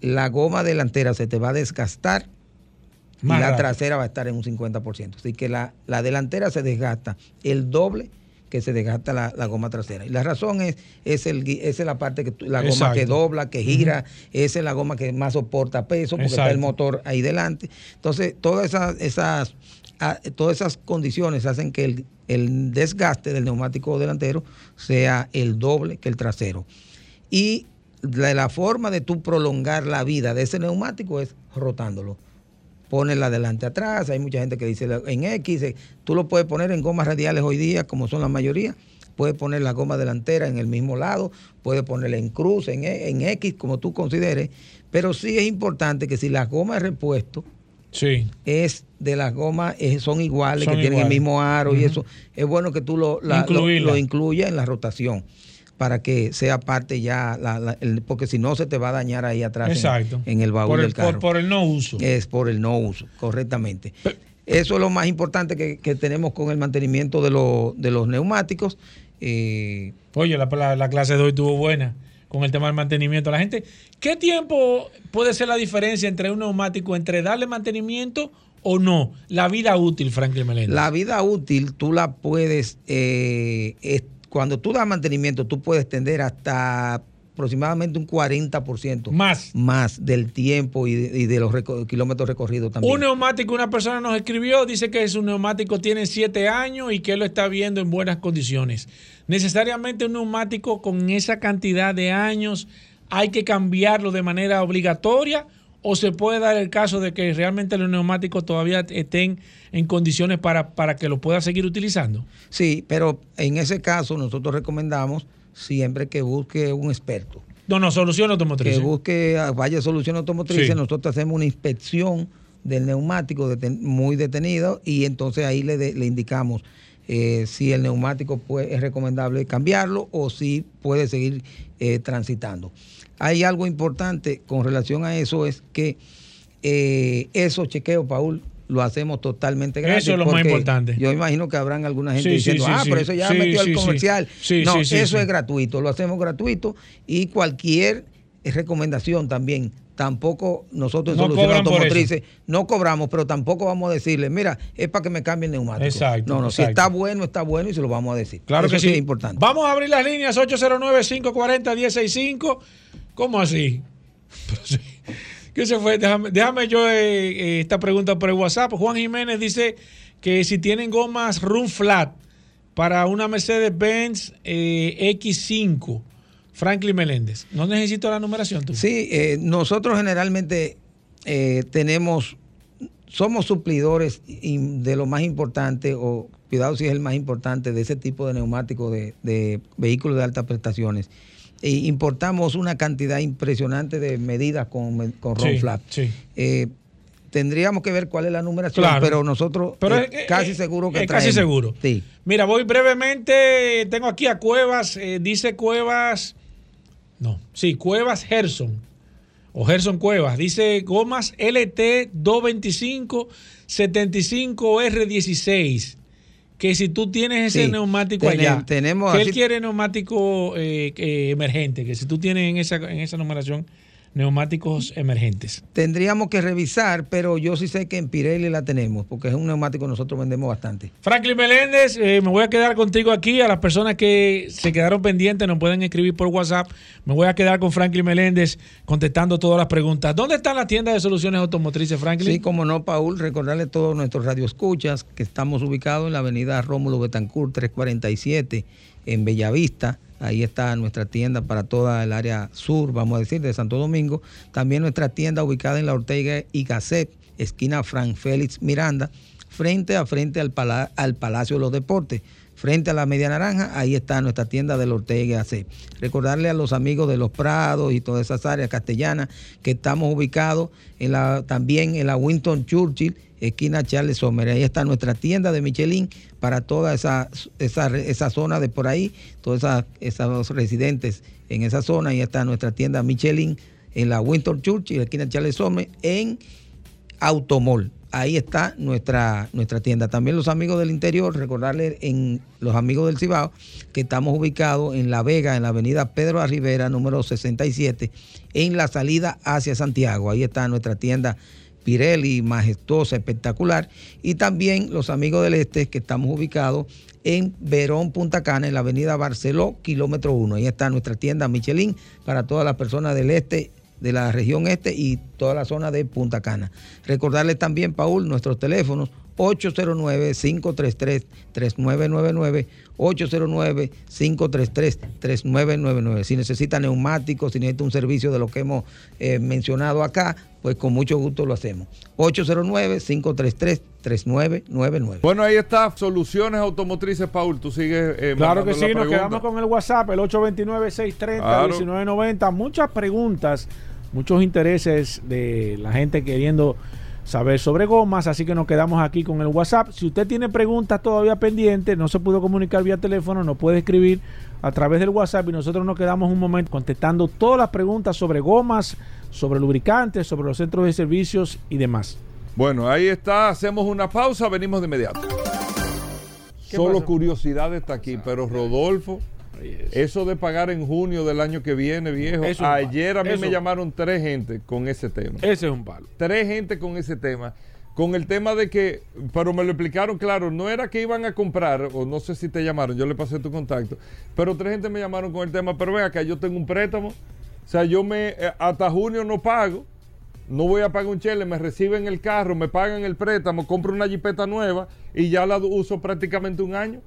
la goma delantera se te va a desgastar Más y la trasera va a estar en un 50%. Así que la, la delantera se desgasta el doble que se desgasta la, la goma trasera. Y la razón es, es, el, es la parte que la goma Exacto. que dobla, que gira, esa es la goma que más soporta peso porque está el motor ahí delante. Entonces, todas esas, esas, ah, todas esas condiciones hacen que el, el desgaste del neumático delantero sea el doble que el trasero. Y la, la forma de tú prolongar la vida de ese neumático es rotándolo. Ponerla adelante atrás, hay mucha gente que dice la- en X, eh, tú lo puedes poner en gomas radiales hoy día, como son la mayoría, puedes poner la goma delantera en el mismo lado, puedes ponerla en cruz, en, E- en X, como tú consideres, pero sí es importante que si las gomas de repuesto Sí. es de las gomas, eh, son iguales, Son que tienen el mismo aro y eso, es bueno que tú lo, la- lo, lo incluyas en la rotación para que sea parte ya, la- la- el- porque si no se te va a dañar ahí atrás en- Exacto. en, el baúl Por el- del carro. por- por el no uso. Es por el no uso, correctamente. Eso es lo más importante que, que tenemos con el mantenimiento de, lo- de los neumáticos. Eh, Oye, la, la- la clase de hoy estuvo buena con el tema del mantenimiento. La gente, ¿qué tiempo puede ser la diferencia entre un neumático, entre darle mantenimiento o no? La vida útil, Franklin Meléndez. La vida útil tú la puedes, eh, cuando tú das mantenimiento, tú puedes extender hasta aproximadamente un 40% más, más del tiempo y de, y de los kilómetros recorridos también. Un neumático, una persona nos escribió, dice que su neumático tiene 7 años y que lo está viendo en buenas condiciones. Necesariamente un neumático con esa cantidad de años hay que cambiarlo de manera obligatoria o se puede dar el caso de que realmente los neumáticos todavía estén en condiciones para, para que lo pueda seguir utilizando. Sí, pero en ese caso nosotros recomendamos siempre que busque un experto. No, no, solución automotriz. Que busque, ah, vaya a solución automotriz. Sí. Nosotros hacemos una inspección del neumático deten- muy detenido y entonces ahí le, de- le indicamos eh, si el neumático puede- es recomendable cambiarlo o si puede seguir eh, transitando. Hay algo importante con relación a eso, es que eh, esos chequeos, Paul, lo hacemos totalmente gratis. Eso es lo más importante. Yo imagino que habrán alguna gente Sí, diciendo, sí, ah, pero eso ya metió sí. comercial. Sí, no, eso es gratuito, lo hacemos gratuito y cualquier recomendación también tampoco nosotros en No por automotrices no cobramos, pero tampoco vamos a decirle, mira, es para que me cambien neumático. Exacto, No, no, si está bueno, está bueno y se lo vamos a decir. Claro Eso que sí. es importante. Vamos a abrir las líneas 809-540-165. ¿Cómo así? ¿Qué se fue? Déjame, déjame yo eh, eh, esta pregunta por el WhatsApp. Juan Jiménez dice que si tienen gomas Run Flat para una Mercedes-Benz eh, X5, Franklin Meléndez. ¿No necesito la numeración tú? Sí, nosotros generalmente tenemos, somos suplidores de lo más importante, o cuidado si es el más importante, de ese tipo de neumáticos de vehículos de altas prestaciones. E importamos una cantidad impresionante de medidas con, con Ron Sí, Flap. sí. Eh, tendríamos que ver cuál es la numeración, Claro. pero nosotros Pero eh, casi es- seguro que es casi traemos. seguro. Sí. Mira, voy brevemente. Tengo aquí a Cuevas. eh, dice Cuevas. No, sí, Cuevas Gerson. O Gerson Cuevas. Dice gomas LT 225 75 R16. Que si tú tienes ese Sí, neumático allá. tenemos que él quiere neumático eh, eh, emergente. Que si tú tienes en esa, en esa numeración neumáticos emergentes. Tendríamos que revisar, pero yo sí sé que en Pirelli la tenemos, porque es un neumático que nosotros vendemos bastante. Franklin Meléndez, eh, me voy a quedar contigo aquí. A las personas que se quedaron pendientes nos pueden escribir por WhatsApp. Me voy a quedar con Franklin Meléndez contestando todas las preguntas. ¿Dónde están las tiendas de soluciones automotrices, Franklin? Sí, como no, Paul, recordarle a todos nuestros radioescuchas que estamos ubicados en la avenida Rómulo Betancourt 347 en Bellavista. Ahí está nuestra tienda para toda el área sur, vamos a decir, de Santo Domingo. También nuestra tienda ubicada en la Ortega y Gasset, esquina Frank Félix Miranda, frente a frente al, Pala- al Palacio de los Deportes. Frente a la Media Naranja, ahí está nuestra tienda del Ortega Gasset. Recordarle a los amigos de Los Prados y todas esas áreas castellanas que estamos ubicados también en la Winston Churchill, esquina Charles Sommer. Ahí está nuestra tienda de Michelin para toda esa, esa, esa zona de por ahí, todos esos residentes en esa zona. Ahí está nuestra tienda Michelin en la Winston Churchill, esquina Charles Sommer, en Automol. Ahí está nuestra, nuestra tienda. También los amigos del interior, recordarles en los amigos del Cibao que estamos ubicados en La Vega, en la avenida Pedro Rivera, número 67, en la salida hacia Santiago. Ahí está nuestra tienda Pirelli, majestuosa, espectacular. Y también los amigos del este que estamos ubicados en Verón, Punta Cana, en la avenida Barceló, kilómetro 1. Ahí está nuestra tienda Michelin para todas las personas del este de la región este y toda la zona de Punta Cana. Recordarles también, Paul, nuestros teléfonos 809-533-3999, 809-533-3999. Si necesita neumáticos, si necesita un servicio de lo que hemos eh, mencionado acá, pues con mucho gusto lo hacemos. 809-533-3999. Bueno, ahí está, soluciones automotrices, Paul. Tú sigues. eh, Claro que sí, la nos pregunta. quedamos con el WhatsApp, el 829-630-1990. Muchas preguntas, muchos intereses de la gente queriendo saber sobre gomas, así que nos quedamos aquí con el WhatsApp. Si usted tiene preguntas todavía pendientes, no se pudo comunicar vía teléfono, nos puede escribir a través del WhatsApp y nosotros nos quedamos un momento contestando todas las preguntas sobre gomas, sobre lubricantes, sobre los centros de servicios y demás. Bueno, ahí está. Hacemos una pausa, venimos de inmediato. Solo curiosidad está aquí, pero Rodolfo, eso de pagar en junio del año que viene, viejo. Palo. Ayer a mí Eso- me llamaron tres gente con ese tema. Ese es un palo. Tres gente con ese tema. Con el tema de que, pero me lo explicaron claro, no era que iban a comprar, o no sé si te llamaron, yo le pasé tu contacto, pero tres gente me llamaron con el tema, pero vea que yo tengo un préstamo, o sea, yo me, eh, hasta junio no pago, no voy a pagar un chele, me reciben el carro, me pagan el préstamo, compro una jipeta nueva y ya la uso prácticamente un año.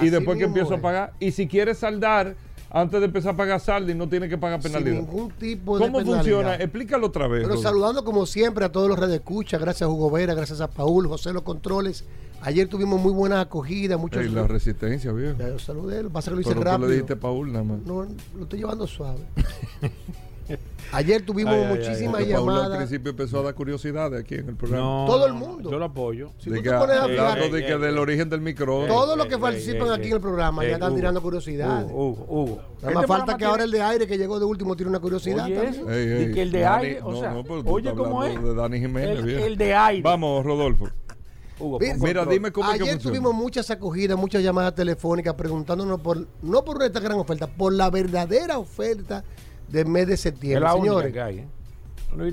Y después que empiezo a pagar. Y si quieres saldar, antes de empezar a pagar saldo y no tiene que pagar Sin penalidad. ningún tipo de ¿Cómo penalidad. funciona? Explícalo otra vez. Pero saludando como siempre a todos los redes escucha, gracias a Hugo Vera, gracias a Paul, José Los Controles. Ayer tuvimos muy buena acogida, muchos. Ey, la resistencia, viejo. Ya yo saludé, pasa es que lo hice Pero tú rápido. le dijiste Paul nada más. No, lo estoy llevando suave. Ayer tuvimos Ay, ay, ay, muchísimas porque Paul al llamadas. principio empezó a dar curiosidades aquí en el programa. No, Todo el mundo. Yo lo apoyo. Si de tú que, te pones a hablar- de que del origen del micrófono. Todos los que participan aquí en el programa ya están tirando curiosidades. Hugo, Hugo. Nada más falta que ahora el de aire que llegó de último tiene una curiosidad. Oye, también. Ey, ey, Y que el de Dani- aire, o no, sea, no, pero tú oye cómo es. De Dani Jiménez, El- el de aire. Vamos, Rodolfo. Hugo, Mira, Mira, control. dime cómo Ayer tuvimos muchas acogidas, muchas llamadas telefónicas preguntándonos por, no por esta gran oferta, por la verdadera oferta del mes de septiembre, señores. que hay, ¿eh?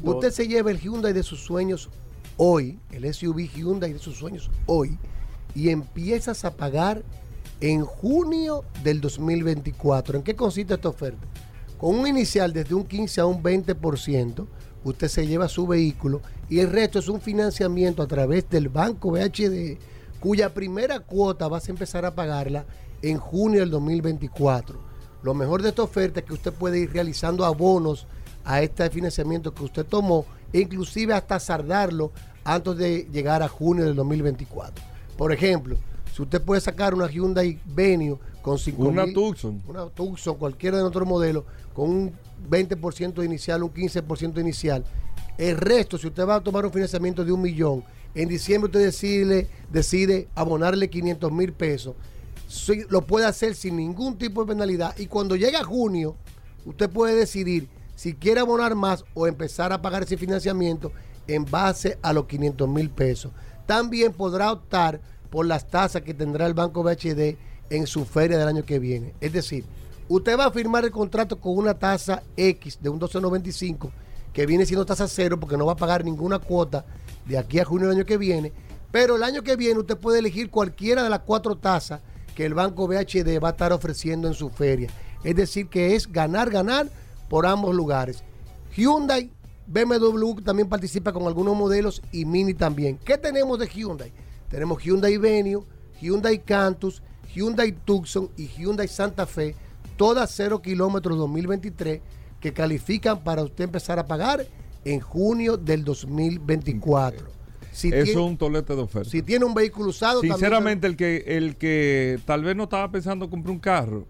Usted se lleva el Hyundai de sus sueños hoy, el SUV Hyundai de sus sueños hoy, y empiezas a pagar en junio del 2024. ¿En qué consiste esta oferta? Con un inicial desde un 15 a un 20%, usted se lleva su vehículo y el resto es un financiamiento a través del Banco BHD, cuya primera cuota vas a empezar a pagarla en junio del 2024. Lo mejor de esta oferta es que usted puede ir realizando abonos a este financiamiento que usted tomó e inclusive hasta sardarlo antes de llegar a junio del 2024. Por ejemplo, si usted puede sacar una Hyundai Venue con 5 Una Tucson. Una Tucson, cualquiera de nuestros modelos, con un 20% inicial, un 15% inicial. El resto, si usted va a tomar un financiamiento de un millón, en diciembre usted decide, decide abonarle 500 mil pesos, lo puede hacer sin ningún tipo de penalidad. Y cuando llega junio, usted puede decidir si quiere abonar más o empezar a pagar ese financiamiento en base a los 500 mil pesos. También podrá optar por las tasas que tendrá el Banco BHD en su feria del año que viene. Es decir, usted va a firmar el contrato con una tasa X de un 12.95 que viene siendo tasa cero porque no va a pagar ninguna cuota de aquí a junio del año que viene. Pero el año que viene usted puede elegir cualquiera de las cuatro tasas que el Banco BHD va a estar ofreciendo en su feria. Es decir, que es ganar, ganar por ambos lugares. Hyundai, BMW también participa con algunos modelos y Mini también. ¿Qué tenemos de Hyundai? Tenemos Hyundai Venue, Hyundai Cantus, Hyundai Tucson y Hyundai Santa Fe, todas 0 kilómetros 2023 que califican para usted empezar a pagar en junio del 2024. Si Eso es tiene- un tolete de oferta. Si tiene un vehículo usado, también- Sinceramente, el que, el que tal vez no estaba pensando en comprar un carro,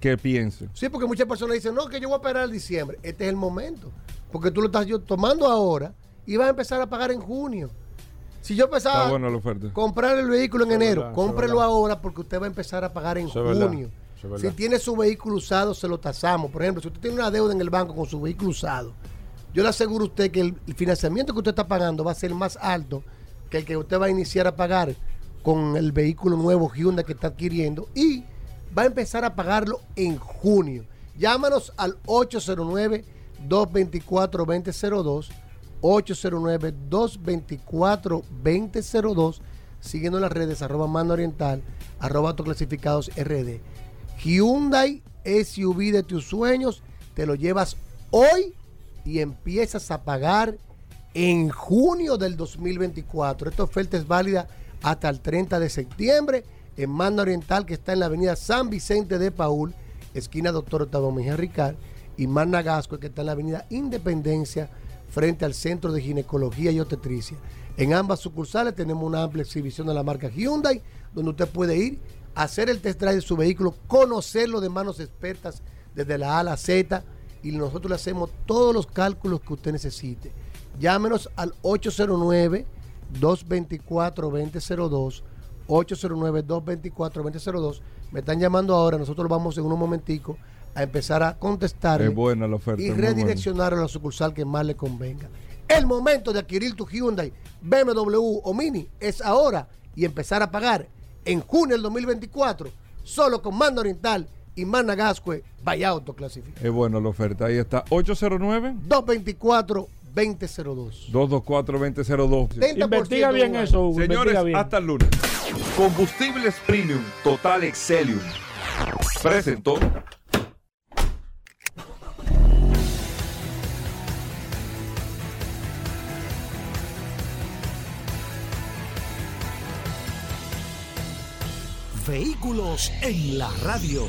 que piense. Sí, porque muchas personas dicen, no, que yo voy a esperar el diciembre. Este es el momento. Porque tú lo estás yo tomando ahora y vas a empezar a pagar en junio. Si yo empezaba Está buena la oferta. a comprar el vehículo en enero, verdad, cómprelo ahora porque usted va a empezar a pagar en junio. Si verdad. tiene su vehículo usado, se lo tasamos. Por ejemplo, si usted tiene una deuda en el banco con su vehículo usado, yo le aseguro a usted que el, financiamiento que usted está pagando va a ser más alto que el que usted va a iniciar a pagar con el vehículo nuevo Hyundai que está adquiriendo y va a empezar a pagarlo en junio. Llámanos al 809-224-2002, 809-224-2002, siguiendo las redes arroba mano oriental, arroba autoclasificados RD. Hyundai SUV de tus sueños, te lo llevas hoy y empiezas a pagar en junio del 2024. Esta oferta es válida hasta el 30 de septiembre en Manda Oriental, que está en la avenida San Vicente de Paul, esquina Doctor Octavio Mejía Ricard, y Magna Gasco, que está en la avenida Independencia, frente al Centro de Ginecología y Obstetricia. En ambas sucursales tenemos una amplia exhibición de la marca Hyundai, donde usted puede ir a hacer el test drive de su vehículo, conocerlo de manos expertas desde la A a la Z, y nosotros le hacemos todos los cálculos que usted necesite. Llámenos al 809-224-2002. 809-224-2002. Me están llamando ahora, nosotros vamos en un momentico a empezar a contestar y redireccionar a la sucursal que más le convenga. El momento de adquirir tu Hyundai, BMW o Mini es ahora y empezar a pagar en junio del 2024 solo con Mando Oriental y Magna Gascue Vaya Auto Clasifica. Es buena la oferta. Ahí está. 809 224 2002. 224 2002. 70% Investiga bien eso, Hugo, Señores, investiga bien. hasta el lunes. Combustibles Premium Total Excelium. Presentó. Vehículos en la radio.